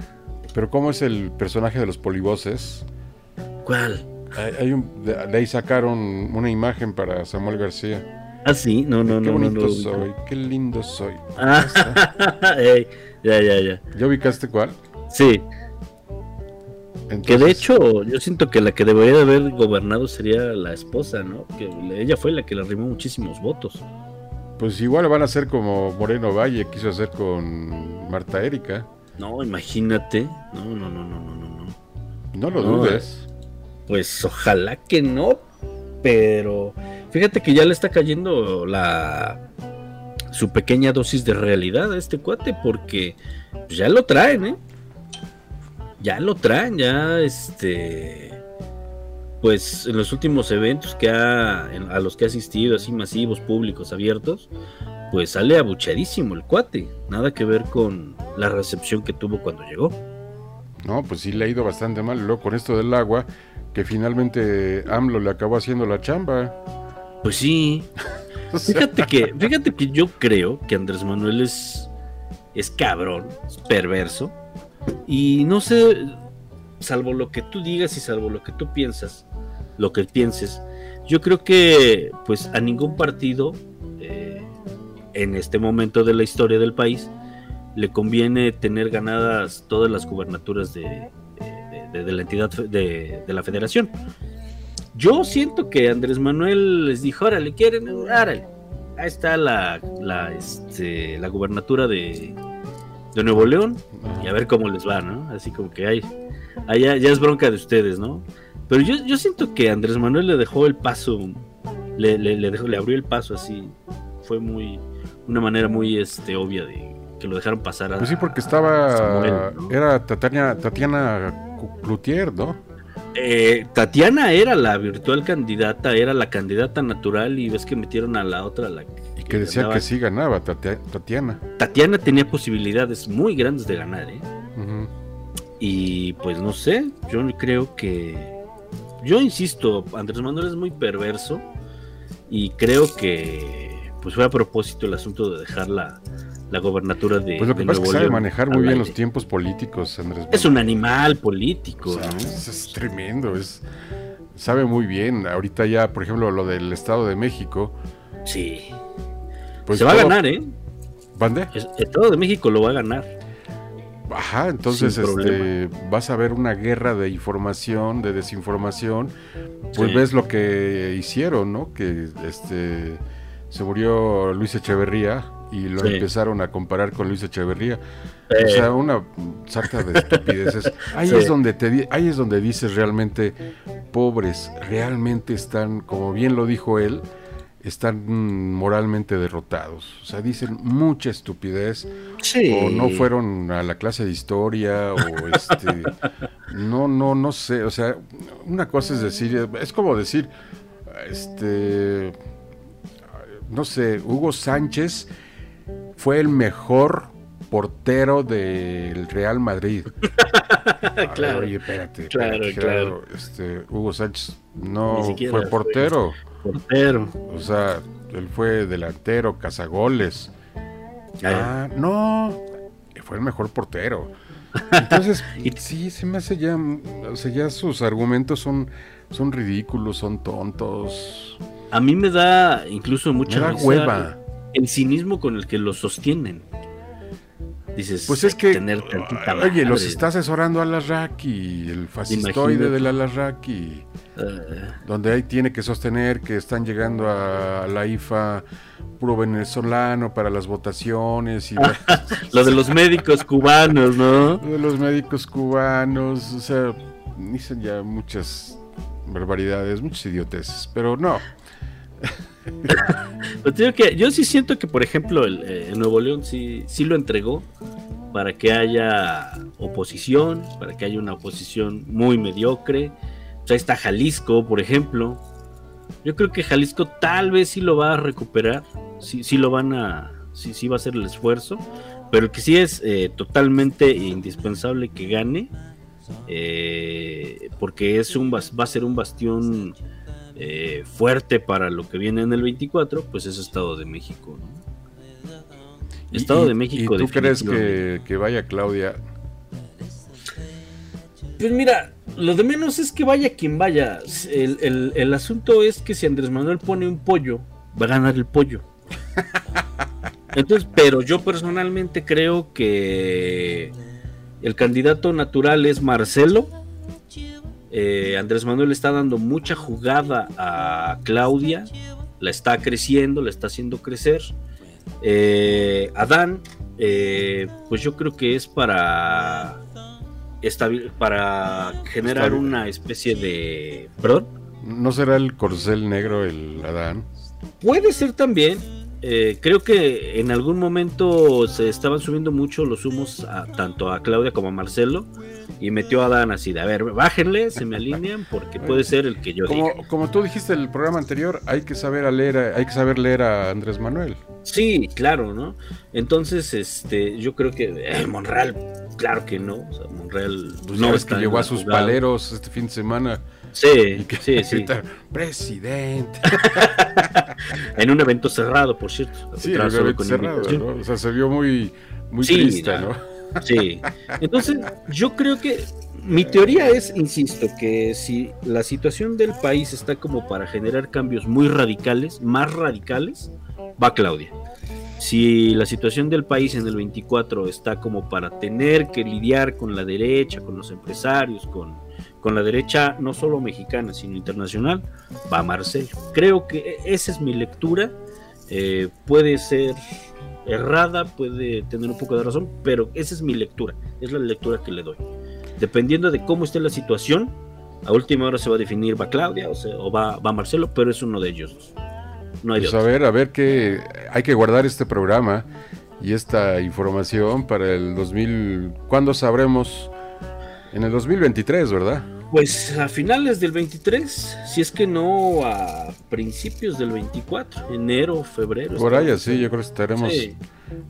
Pero cómo es el personaje de los polivoces? ¿Cuál? Hay, hay un, de, de ahí sacaron una imagen para Samuel García. Ah, sí, no, no, qué no, no, bonito no. soy, qué lindo soy. Ah, ey, ya, ya, ya. ¿Ya ubicaste cuál? Sí, que de hecho yo siento que la que debería de haber gobernado sería la esposa, ¿no? Que ella fue la que le arrimó muchísimos votos. Pues igual van a ser como Moreno Valle quiso hacer con Marta Erika. No, imagínate. No, no, no, no, no, no, no. No lo No, dudes. Pues ojalá que no, pero fíjate que ya le está cayendo la su pequeña dosis de realidad a este cuate porque pues, ya lo traen, ¿eh? Ya lo traen, ya este pues en los últimos eventos que ha a los que ha asistido así masivos, públicos, abiertos, pues sale abuchadísimo el cuate, nada que ver con la recepción que tuvo cuando llegó. No, pues sí le ha ido bastante mal. Luego con esto del agua, que finalmente AMLO le acabó haciendo la chamba. Pues sí, Fíjate que, fíjate que yo creo que Andrés Manuel es, es cabrón, es perverso. Y no sé, salvo lo que tú digas y salvo lo que tú piensas, lo que pienses, yo creo que pues a ningún partido eh, en este momento de la historia del país le conviene tener ganadas todas las gubernaturas de, la entidad de, la federación. Yo siento que Andrés Manuel les dijo, órale, quieren, órale. Ahí está la, este, la gubernatura de, Nuevo León y a ver cómo les va, ¿no? Así como que hay, ya es bronca de ustedes, ¿no? Pero yo, yo siento que Andrés Manuel le dejó el paso, le, le, le dejó, le abrió el paso así. Fue muy, una manera muy este, obvia de que lo dejaron pasar a. Pues sí, porque estaba. Samuel, ¿no? Era Tatiana, Tatiana Cloutier, ¿no? Eh, Tatiana era la virtual candidata, era la candidata natural y ves que metieron a la otra, la Y que decía ganaba. que sí ganaba Tatia- Tatiana. Tatiana tenía posibilidades muy grandes de ganar, ¿eh? Y pues no sé, yo creo que. Yo insisto, Andrés Manuel es muy perverso y creo que pues fue a propósito el asunto de dejar la, la gobernatura de. Pues lo que pasa es que sabe manejar muy bien los tiempos políticos, Andrés. Es un animal político, O sea, ¿no? es, es tremendo, es sabe muy bien. Ahorita ya, por ejemplo, lo del Estado de México, Sí. pues Se va a ganar, ¿eh? ¿Mande? Es- El Estado de México lo va a ganar. Ajá, entonces este, vas a ver una guerra de información, de desinformación. Pues Sí. ves lo que hicieron, ¿no? Que este se murió Luis Echeverría y lo Sí. empezaron a comparar con Luis Echeverría. Eh. O sea, una sarta de estupideces. Ahí Sí. es donde te ahí es donde dices realmente pobres, realmente están, como bien lo dijo él, están moralmente derrotados. O sea, dicen mucha estupidez Sí. o no fueron a la clase de historia o este no no no sé o sea una cosa es decir es como decir este no sé Hugo Sánchez fue el mejor portero del Real Madrid ver, Claro, oye espérate claro, espérate, claro. este Hugo Sánchez no fue fue. Portero o sea él fue delantero cazagoles Ah, no, fue el mejor portero. Entonces, Y- sí, se me hace ya, o sea, ya sus argumentos son, son ridículos, son tontos. A mí me da incluso Me mucha da risa hueva. el cinismo con el que lo sostienen. Dices, Pues es que, tener tantita oye, los está asesorando a Alarraqui, el fascistoide del Alarraqui, Eh, donde ahí tiene que sostener que están llegando a la IFA puro venezolano para las votaciones y lo de los médicos cubanos, ¿no? de los médicos cubanos, o sea, dicen ya muchas barbaridades, muchas idioteces, pero no. Pero digo que yo sí siento que, por ejemplo, el, eh, el Nuevo León sí, sí lo entregó para que haya oposición, para que haya una oposición muy mediocre. O sea, está Jalisco, por ejemplo. Yo creo que Jalisco tal vez sí lo va a recuperar, sí, sí lo van a, sí, sí va a hacer el esfuerzo, pero que sí es eh, totalmente indispensable que gane, eh, porque es un, va a ser un bastión eh, fuerte para lo que viene en el 24, pues es Estado de México. ¿no? Estado Y- de México. ¿Y tú crees que vaya Claudia? Pues mira, lo de menos es que vaya quien vaya. El, el- el asunto es que si Andrés Manuel pone un pollo va a ganar el pollo. Entonces, pero yo personalmente creo que el candidato natural es Marcelo. Eh, Andrés Manuel está dando mucha jugada a Claudia, la está creciendo, la está haciendo crecer. Eh, Adán, eh, pues yo creo que es para para generar Estabil- una especie de, perdón, ¿No será el corcel negro el Adán? Puede ser también. Eh, creo que en algún momento se estaban subiendo mucho los humos a- tanto a Claudia como a Marcelo y metió a Dan así de, a ver, bájenle, se me alinean porque puede ser el que yo diga. Como, como tú dijiste en el programa anterior, hay que saber a leer, a- hay que saber leer a Andrés Manuel. Sí, claro, ¿no? Entonces, este, yo creo que eh, Monreal, claro que no. O sea, Monreal Pues no ya ves está que llegó a sus paleros este fin de semana Sí, que sí, sí. presidente. En un evento cerrado, por cierto. Sí, el solo evento con cerrado. O sea, se vio muy, muy Sí, triste. ¿no? Sí. Entonces, yo creo que mi teoría es, insisto, que si la situación del país está como para generar cambios muy radicales, más radicales, va Claudia. Si la situación del país en el 24 está como para tener que lidiar con la derecha, con los empresarios, con, con la derecha no solo mexicana, sino internacional, va Marcelo. Creo que e, esa es mi lectura. Eh, puede ser errada, puede tener un poco de razón, pero esa es mi lectura, es la lectura que le doy. Dependiendo de cómo esté la situación, a última hora se va a definir va Claudia o, se- o va, va Marcelo, pero es uno de ellos. No hay de Pues a ver, a ver que hay que guardar este programa y esta información para el 2000. ¿Cuándo sabremos? En el 2023, ¿verdad? Pues a finales del 23, si es que no a principios del 24, enero, febrero. Por ahí estamos- así, yo creo que estaremos, Sí.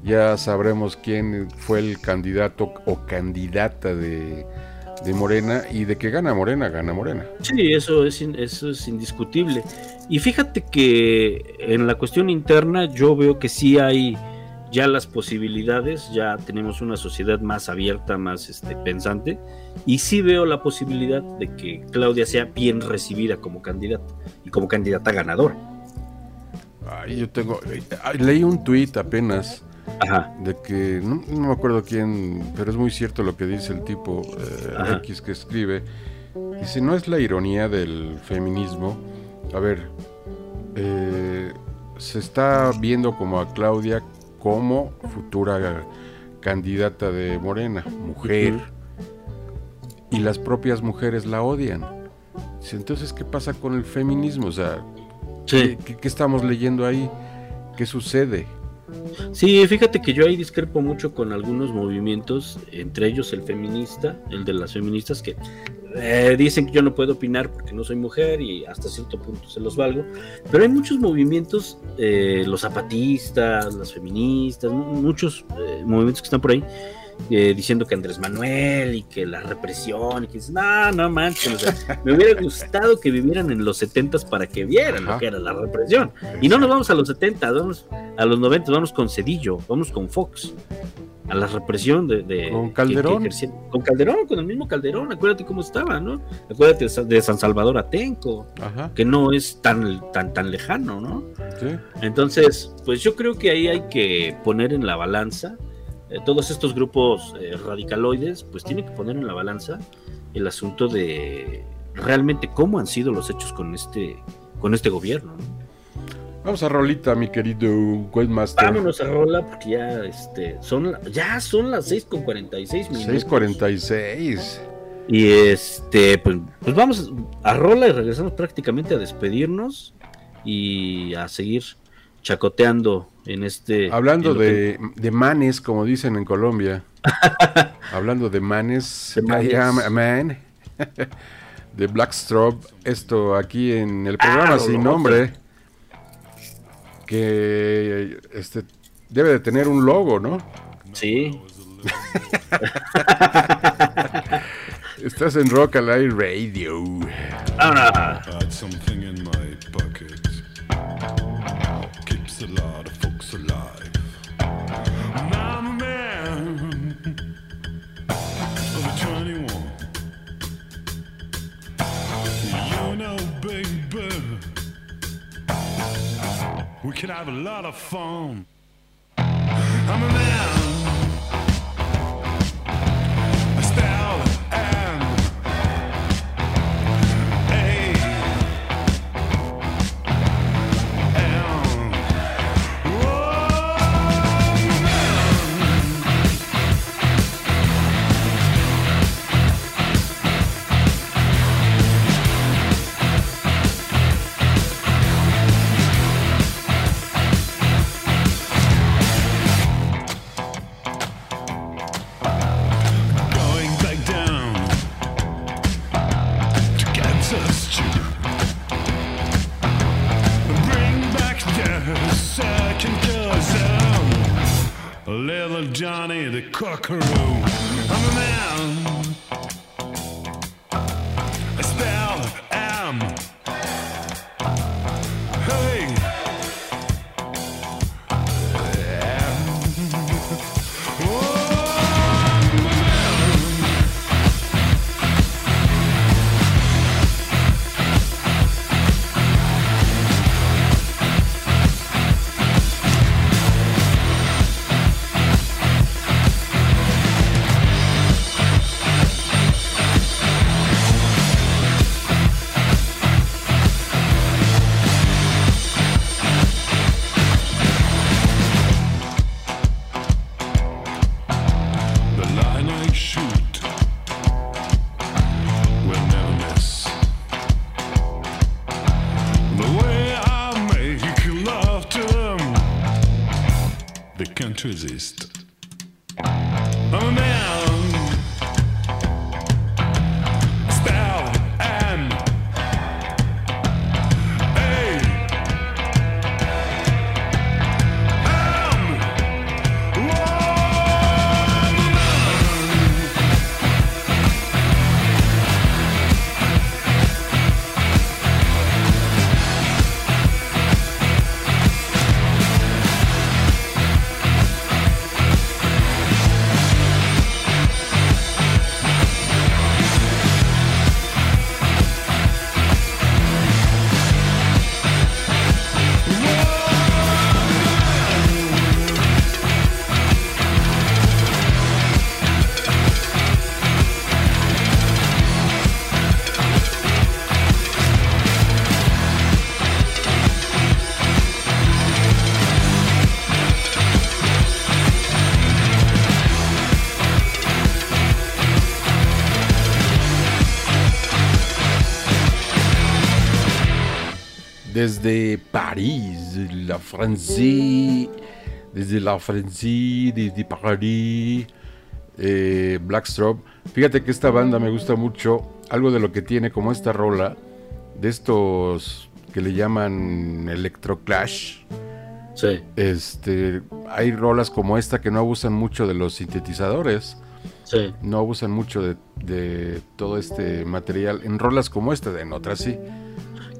ya sabremos quién fue el candidato o candidata de, de Morena y de que gana Morena, gana Morena. Sí, eso es, eso es indiscutible. Y fíjate que en la cuestión interna yo veo que sí hay ya las posibilidades, ya tenemos una sociedad más abierta, más este, pensante, y sí veo la posibilidad de que Claudia sea bien recibida como candidata y como candidata ganadora. Ay, yo tengo, leí un tuit apenas Ajá, de que, no, no me acuerdo quién, pero es muy cierto lo que dice el tipo eh. X que escribe. Dice, no es la ironía del feminismo. A ver, eh, se está viendo como a Claudia como futura candidata de Morena, mujer. Y las propias mujeres la odian. Entonces, ¿qué pasa con el feminismo? O sea, sí. ¿qué, estamos leyendo ahí? ¿Qué sucede? Sí, fíjate que yo ahí discrepo mucho con algunos movimientos, entre ellos el feminista, el de las feministas, que eh, dicen que yo no puedo opinar porque no soy mujer y hasta cierto punto se los valgo, pero hay muchos movimientos, eh, los zapatistas, las feministas, mu- muchos eh, movimientos que están por ahí. Eh, diciendo que Andrés Manuel y que la represión y que dices, no, no manches, o sea, me hubiera gustado que vivieran en los 70 para que vieran Ajá. lo que era la represión. Y no nos vamos a los 70, vamos a los 90, vamos con Cedillo, vamos con Fox. A la represión de. de- Con Calderón. que con Calderón, con el mismo Calderón. Acuérdate cómo estaba, ¿no? Acuérdate de Sa- de San Salvador Atenco, Ajá, que no es tan, tan, tan lejano, ¿no? sí. Entonces, pues yo creo que ahí hay que poner en la balanza. Eh, todos estos grupos eh, radicaloides, pues tienen que poner en la balanza el asunto de realmente cómo han sido los hechos con este, con este gobierno. ¿no? Vamos a Rolita, mi querido Webmaster. Vámonos a rola porque ya este son ya son las 6 con 46 minutos. 6.46. Y este pues, pues vamos a rola y regresamos prácticamente a despedirnos y a seguir chacoteando en este Hablando en lo que- de, manes, como dicen en Colombia. Hablando de manes. De manes. I am a man. de Blackstrop. Esto aquí en el programa Ah, sin nombre. Que este debe de tener un logo, ¿no? Sí. Estás en Rock Alive Radio. Ahora, Baby, can have a lot of fun. I'm a man. Little Johnny the Cockaroo. I'm a man. Desde París, la Francia, desde la Francia, desde París, eh, Blackstrop. Fíjate que esta banda me gusta mucho, algo de lo que tiene como esta rola, de estos que le llaman Electroclash. Sí. Este, hay rolas como esta que no abusan mucho de los sintetizadores, Sí. no abusan mucho de, de todo este material. En rolas como esta, en otras sí.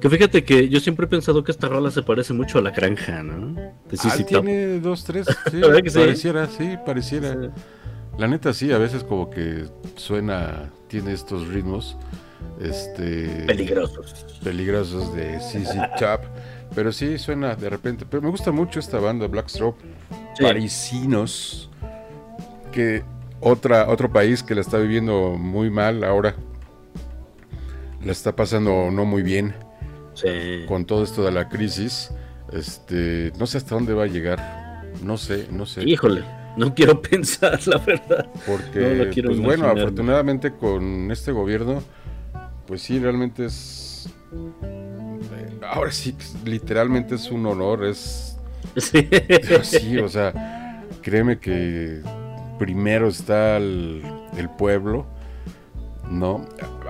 Que fíjate que yo siempre he pensado que esta rola se parece mucho a la granja, ¿no? De Ah, tiene dos, tres, sí, ¿Verdad que sí? pareciera, sí, pareciera. Sí. La neta sí, a veces como que suena, tiene estos ritmos, este, Peligrosos. peligrosos de CC Top, pero sí suena de repente. Pero me gusta mucho esta banda Blackstrop, Sí. parisinos, que otra otro país que la está viviendo muy mal ahora, la está pasando no muy bien Sí. con todo esto de la crisis. Este, no sé hasta dónde va a llegar, no sé, no sé. Híjole, no quiero pensar, la verdad. Porque, No lo quiero pues bueno, afortunadamente con este gobierno, pues sí, realmente es. eh, Ahora sí, literalmente es un honor, es. Sí. Sí, o sea, créeme que primero está el, el pueblo, ¿no?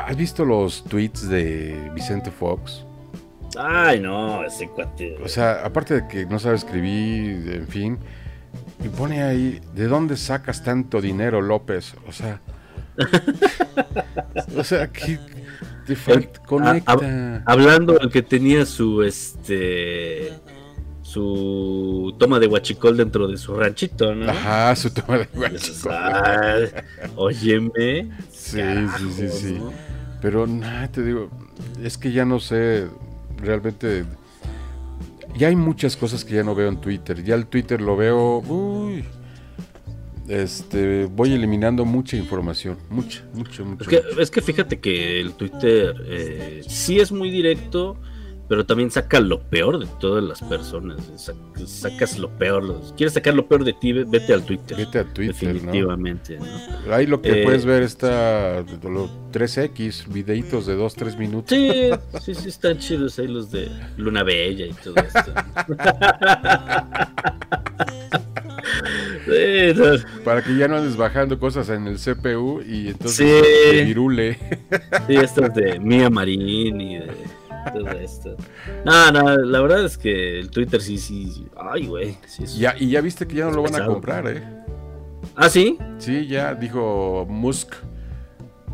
¿Has visto los tweets de Vicente Fox? Ay, no, ese cuate. O sea, aparte de que no sabe escribir, en fin, y pone ahí, ¿de dónde sacas tanto dinero, López? O sea, o sea, que te conecta. Hablando del que tenía su este su toma de huachicol dentro de su ranchito, ¿no? Ajá, su toma de guachicol. "Ay, óyeme. Sí, sí, sí, sí. Pero nada, te digo, es que ya no sé realmente. Ya hay muchas cosas que ya no veo en Twitter. Ya el Twitter lo veo. Uy. Este, voy eliminando mucha información. Mucha, mucha, mucha. Es que, mucha. es que fíjate que el Twitter eh, sí es muy directo, pero también saca lo peor de todas las personas. Sa- Sacas lo peor. ¿Quieres sacar lo peor de ti? Ve- Vete al Twitter. Vete a Twitter, definitivamente. ¿no? Ahí lo que Eh, puedes ver está los 3X, videitos de 2, 3 minutos. Sí, sí, sí, están chidos ahí los de Luna Bella y todo esto. Sí, no, Para que ya no andes bajando cosas en el CPU y entonces Sí. virule. sí, estos de Mia Marín y de todo esto. No, no, la verdad es que el Twitter sí, sí. Ay, güey. sí es- Ya, y ya viste que ya no lo van a comprar, ¿eh? Ah, sí. Sí, ya dijo Musk,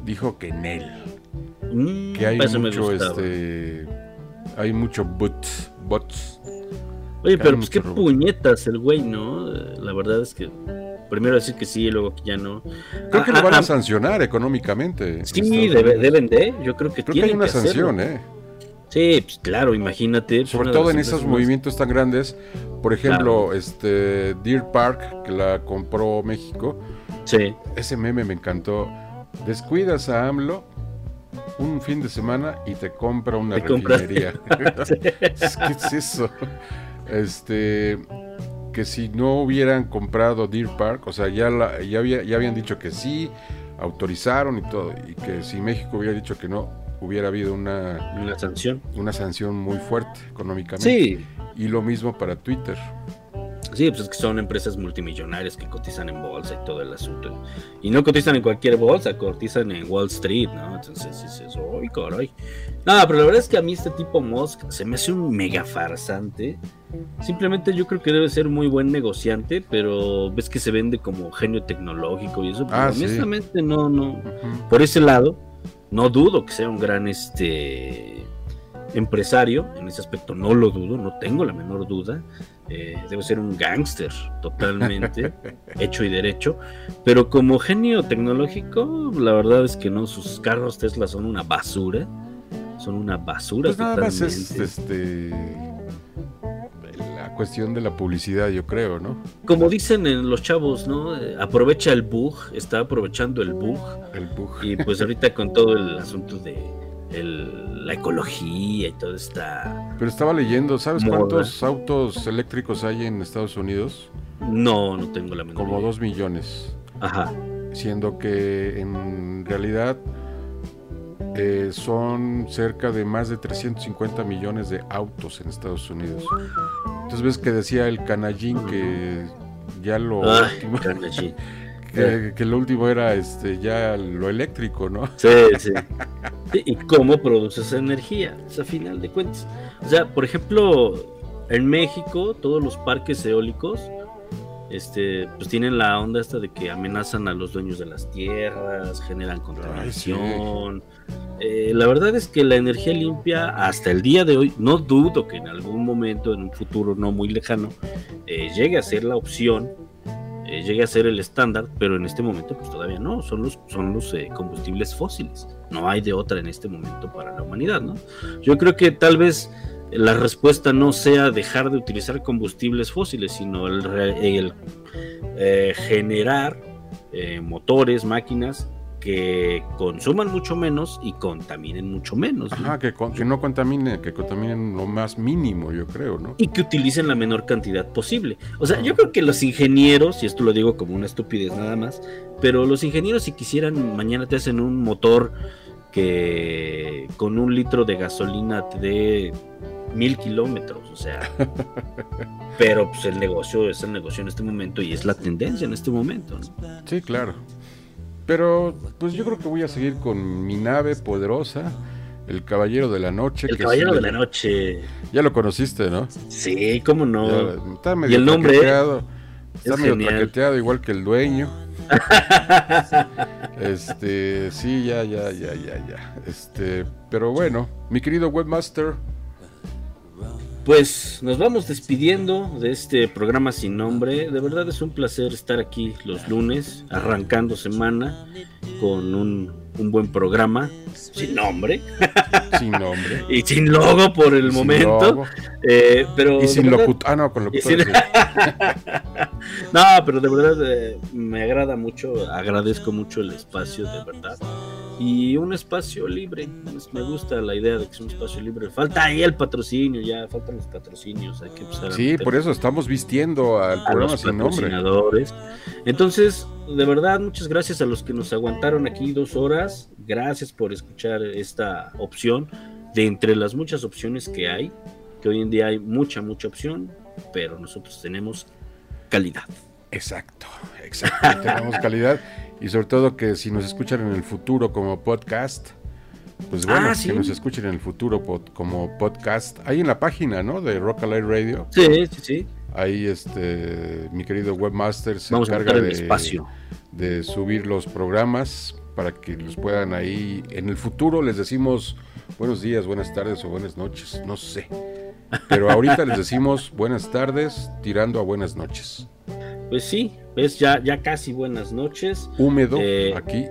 dijo que en él, Mm, que hay mucho, este, hay mucho bots, bots. Oye, pero pues qué puñetas el güey, ¿no? La verdad es que primero decir que sí y luego que ya no. Creo que Ah, lo van ah, a sancionar económicamente. en Sí, debe- deben de. Yo creo que Creo que tienen hay una sanción, ¿eh? Sí, pues claro, imagínate. pues, Sobre todo en esos movimientos tan grandes. Por ejemplo, este Deer Park, que la compró México. Sí. Ese meme me encantó. Descuidas a AMLO un fin de semana y te compra una Te refinería. ¿Qué es eso? Este que si no hubieran comprado Deer Park, o sea, ya la, ya, había- ya habían dicho que sí, autorizaron y todo, y que si México hubiera dicho que no, hubiera habido una, Una sanción. una sanción muy fuerte económicamente. Sí. Y lo mismo para Twitter. Sí, pues es que son empresas multimillonarias que cotizan en bolsa y todo el asunto. Y no cotizan en cualquier bolsa, cotizan en Wall Street, ¿no? Entonces dices, ¡ay, caray! No, pero la verdad es que a mí este tipo Musk se me hace un mega farsante. Simplemente yo creo que debe ser muy buen negociante, pero ves que se vende como genio tecnológico y eso. Pues Ah, sí. honestamente no, no. Por ese lado, no dudo que sea un gran este empresario, en ese aspecto no lo dudo, no tengo la menor duda. Eh, debe ser un gángster totalmente, hecho y derecho, pero como genio tecnológico, la verdad es que no, sus carros Tesla son una basura, son una basura Pues nada más es totalmente. este la cuestión de la publicidad, yo creo, ¿no? Como dicen en los chavos, ¿no? Eh, aprovecha el bug, está aprovechando el bug, El bug. y pues ahorita con todo el asunto de el- la ecología y toda esta Pero estaba leyendo, ¿sabes Moda. cuántos autos eléctricos hay en Estados Unidos? No, no tengo la menor Como idea. dos millones. Ajá. Siendo que en realidad eh, son cerca de más de 350 millones de autos en Estados Unidos. Entonces ves que decía el canallín que ya lo último, que, que lo último era este ya lo eléctrico, ¿no? Sí, sí. Sí, ¿Y cómo produces energía? O sea, a final de cuentas. O sea, por ejemplo, en México, todos los parques eólicos, este, pues tienen la onda esta de que amenazan a los dueños de las tierras, generan contaminación. Eh, la verdad es que la energía limpia, hasta el día de hoy, no dudo que en algún momento, en un futuro no muy lejano, eh, llegue a ser la opción eh, llegue a ser el estándar, pero en este momento pues todavía no, son los, son los eh, combustibles fósiles, no hay de otra en este momento para la humanidad, ¿no? Yo creo que tal vez la respuesta no sea dejar de utilizar combustibles fósiles, sino el, el, eh, generar eh, motores, máquinas que consuman mucho menos y contaminen mucho menos. ¿no? Ajá, que, con- que no contamine, que contaminen lo más mínimo, yo creo, ¿no? y que utilicen la menor cantidad posible. O sea, yo creo que los ingenieros, y esto lo digo como una estupidez nada más, pero los ingenieros si quisieran, mañana te hacen un motor que con un litro de gasolina te dé mil kilómetros, o sea, pero pues el negocio es el negocio en este momento y es la tendencia en este momento. ¿no? Sí, claro. Pero pues yo creo que voy a seguir con mi nave poderosa, el Caballero de la Noche. El que caballero sí de la noche, Ya lo conociste, ¿no? sí, cómo no. Ya, está medio el nombre, traqueteado. Está es medio genial. traqueteado igual que el dueño. Este, sí, ya, ya, ya, ya, ya. Este, pero bueno, mi querido webmaster, Pues nos vamos despidiendo de este programa sin nombre. De verdad es un placer estar aquí los lunes, arrancando semana con un un buen programa, sin nombre Sin nombre. y sin logo por el sin momento. eh, pero Y sin verdad- locutor. Ah, no, con locutor. sin- sí. no, pero de verdad eh, me agrada mucho, agradezco mucho el espacio, de verdad. Y un espacio libre, pues, me gusta la idea de que es un espacio libre. Falta ahí el patrocinio, ya faltan los patrocinios, hay que empezar Sí, por eso estamos vistiendo al a programa los sin nombre. Entonces, de verdad, muchas gracias a los que nos aguantaron aquí dos horas. Gracias por escuchar esta opción de entre las muchas opciones que hay, que hoy en día hay mucha, mucha opción, pero nosotros tenemos calidad. Exacto, exacto. Tenemos calidad y sobre todo que si nos escuchan en el futuro como podcast, pues bueno, Ah, sí. que nos escuchen en el futuro pod- como podcast. Ahí en la página, ¿no? De Rock Alive Radio. Sí, sí, sí. Ahí este, mi querido webmaster se Vamos encarga de, espacio. de subir los programas para que los puedan ahí. En el futuro les decimos buenos días, buenas tardes o buenas noches, no sé. Pero ahorita les decimos buenas tardes tirando a buenas noches. Pues sí, ves, ya, ya casi buenas noches. Húmedo Eh, aquí.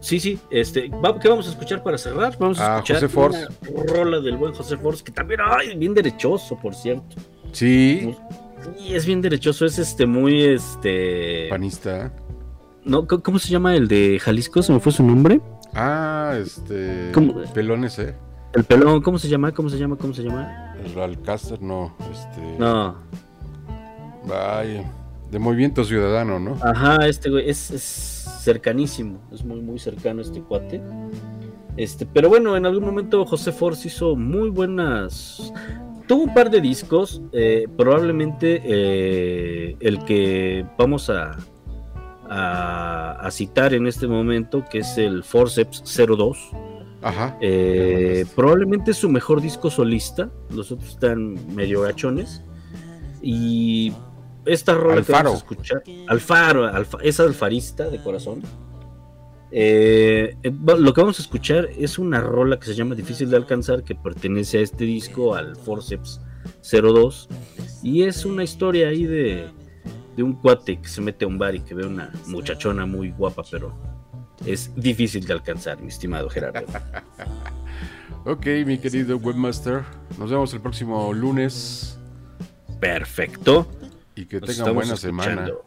Sí, sí, este, ¿qué vamos a escuchar para cerrar? Vamos a A escuchar José Force. una rola del buen José Force, que también, ay, bien derechoso, por cierto. Sí, Sí, es bien derechoso, es este muy este panista. no, ¿cómo- ¿cómo se llama el de Jalisco? ¿Se me fue su nombre? Ah, este. ¿Cómo? Pelones, ¿eh? El pelón, ¿cómo se llama? ¿Cómo se llama? ¿Cómo se llama? El Alcácer, no. Este. No. Vaya. De Movimiento Ciudadano, ¿no? Ajá, este güey es, es cercanísimo, es muy muy cercano este cuate. Este, pero bueno, en algún momento José Force hizo muy buenas. Tuvo un par de discos, eh, probablemente eh, el que vamos a, a, a citar en este momento, que es el Forceps 02. Ajá. Eh, probablemente es su mejor disco solista. Los otros están medio gachones. Y esta rola que Alfaro. vamos a escuchar, Alfaro, Alfa- es alfarista de corazón. Eh, eh, lo que vamos a escuchar es una rola que se llama Difícil de alcanzar, que pertenece a este disco, al Forceps 02. Y es una historia ahí de, de un cuate que se mete a un bar y que ve una muchachona muy guapa, pero es difícil de alcanzar, mi estimado Gerardo. Ok, mi querido webmaster. Nos vemos el próximo lunes. Perfecto. Y que Nos tengan buena semana. escuchando.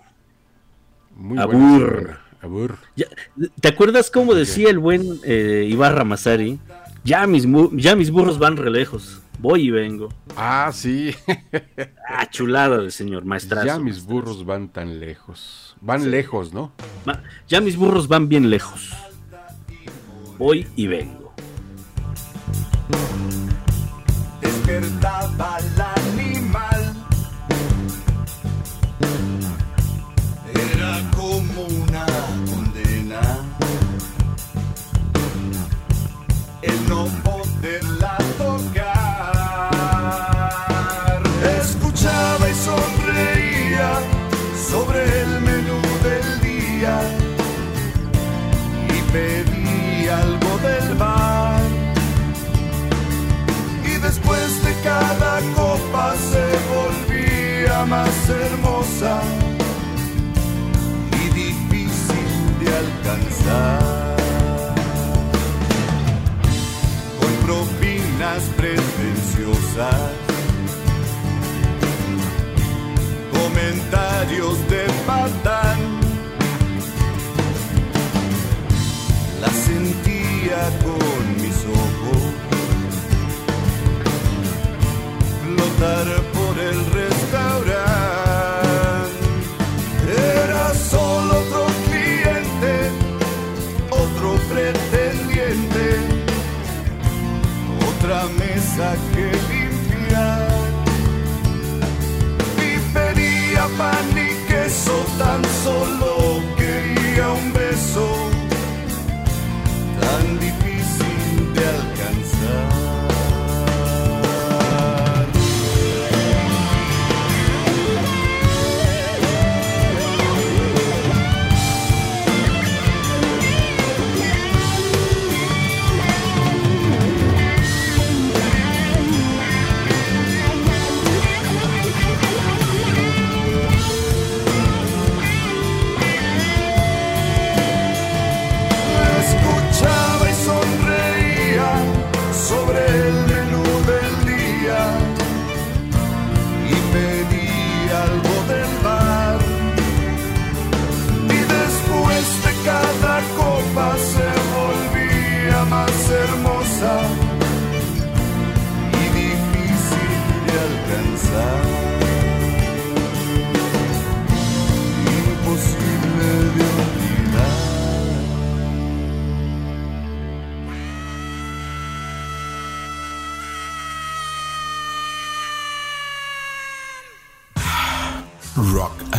Muy Abur. buena semana. Abur. Ya- ¿Te acuerdas cómo decía el buen eh, Ibarra Mazari? Ya mis, ya mis burros van re lejos. Voy y vengo. Ah, sí. Ah, chulada de señor, maestrazo. ya mis maestrazo. burros van tan lejos. Van lejos, ¿no? Ma- Ya mis burros van bien lejos. Voy y vengo. despertaba el sobre el menú del día. Y pedía algo del bar y después de cada copa se volvía más hermosa y difícil de alcanzar. Con propinas pretenciosas, comentarios de patán, la sentía con mis ojos. Flotar por el restaurante. Era solo otro cliente, otro pretendiente, otra mesa que pan y queso, tan solo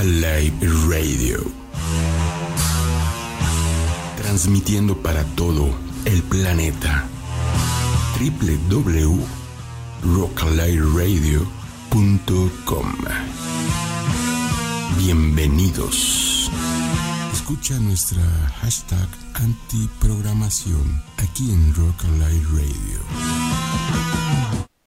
Alive Radio. Transmitiendo para todo el planeta. www.rockaliveradio.com Bienvenidos. Escucha nuestra hashtag antiprogramación aquí en Rock Alive Radio.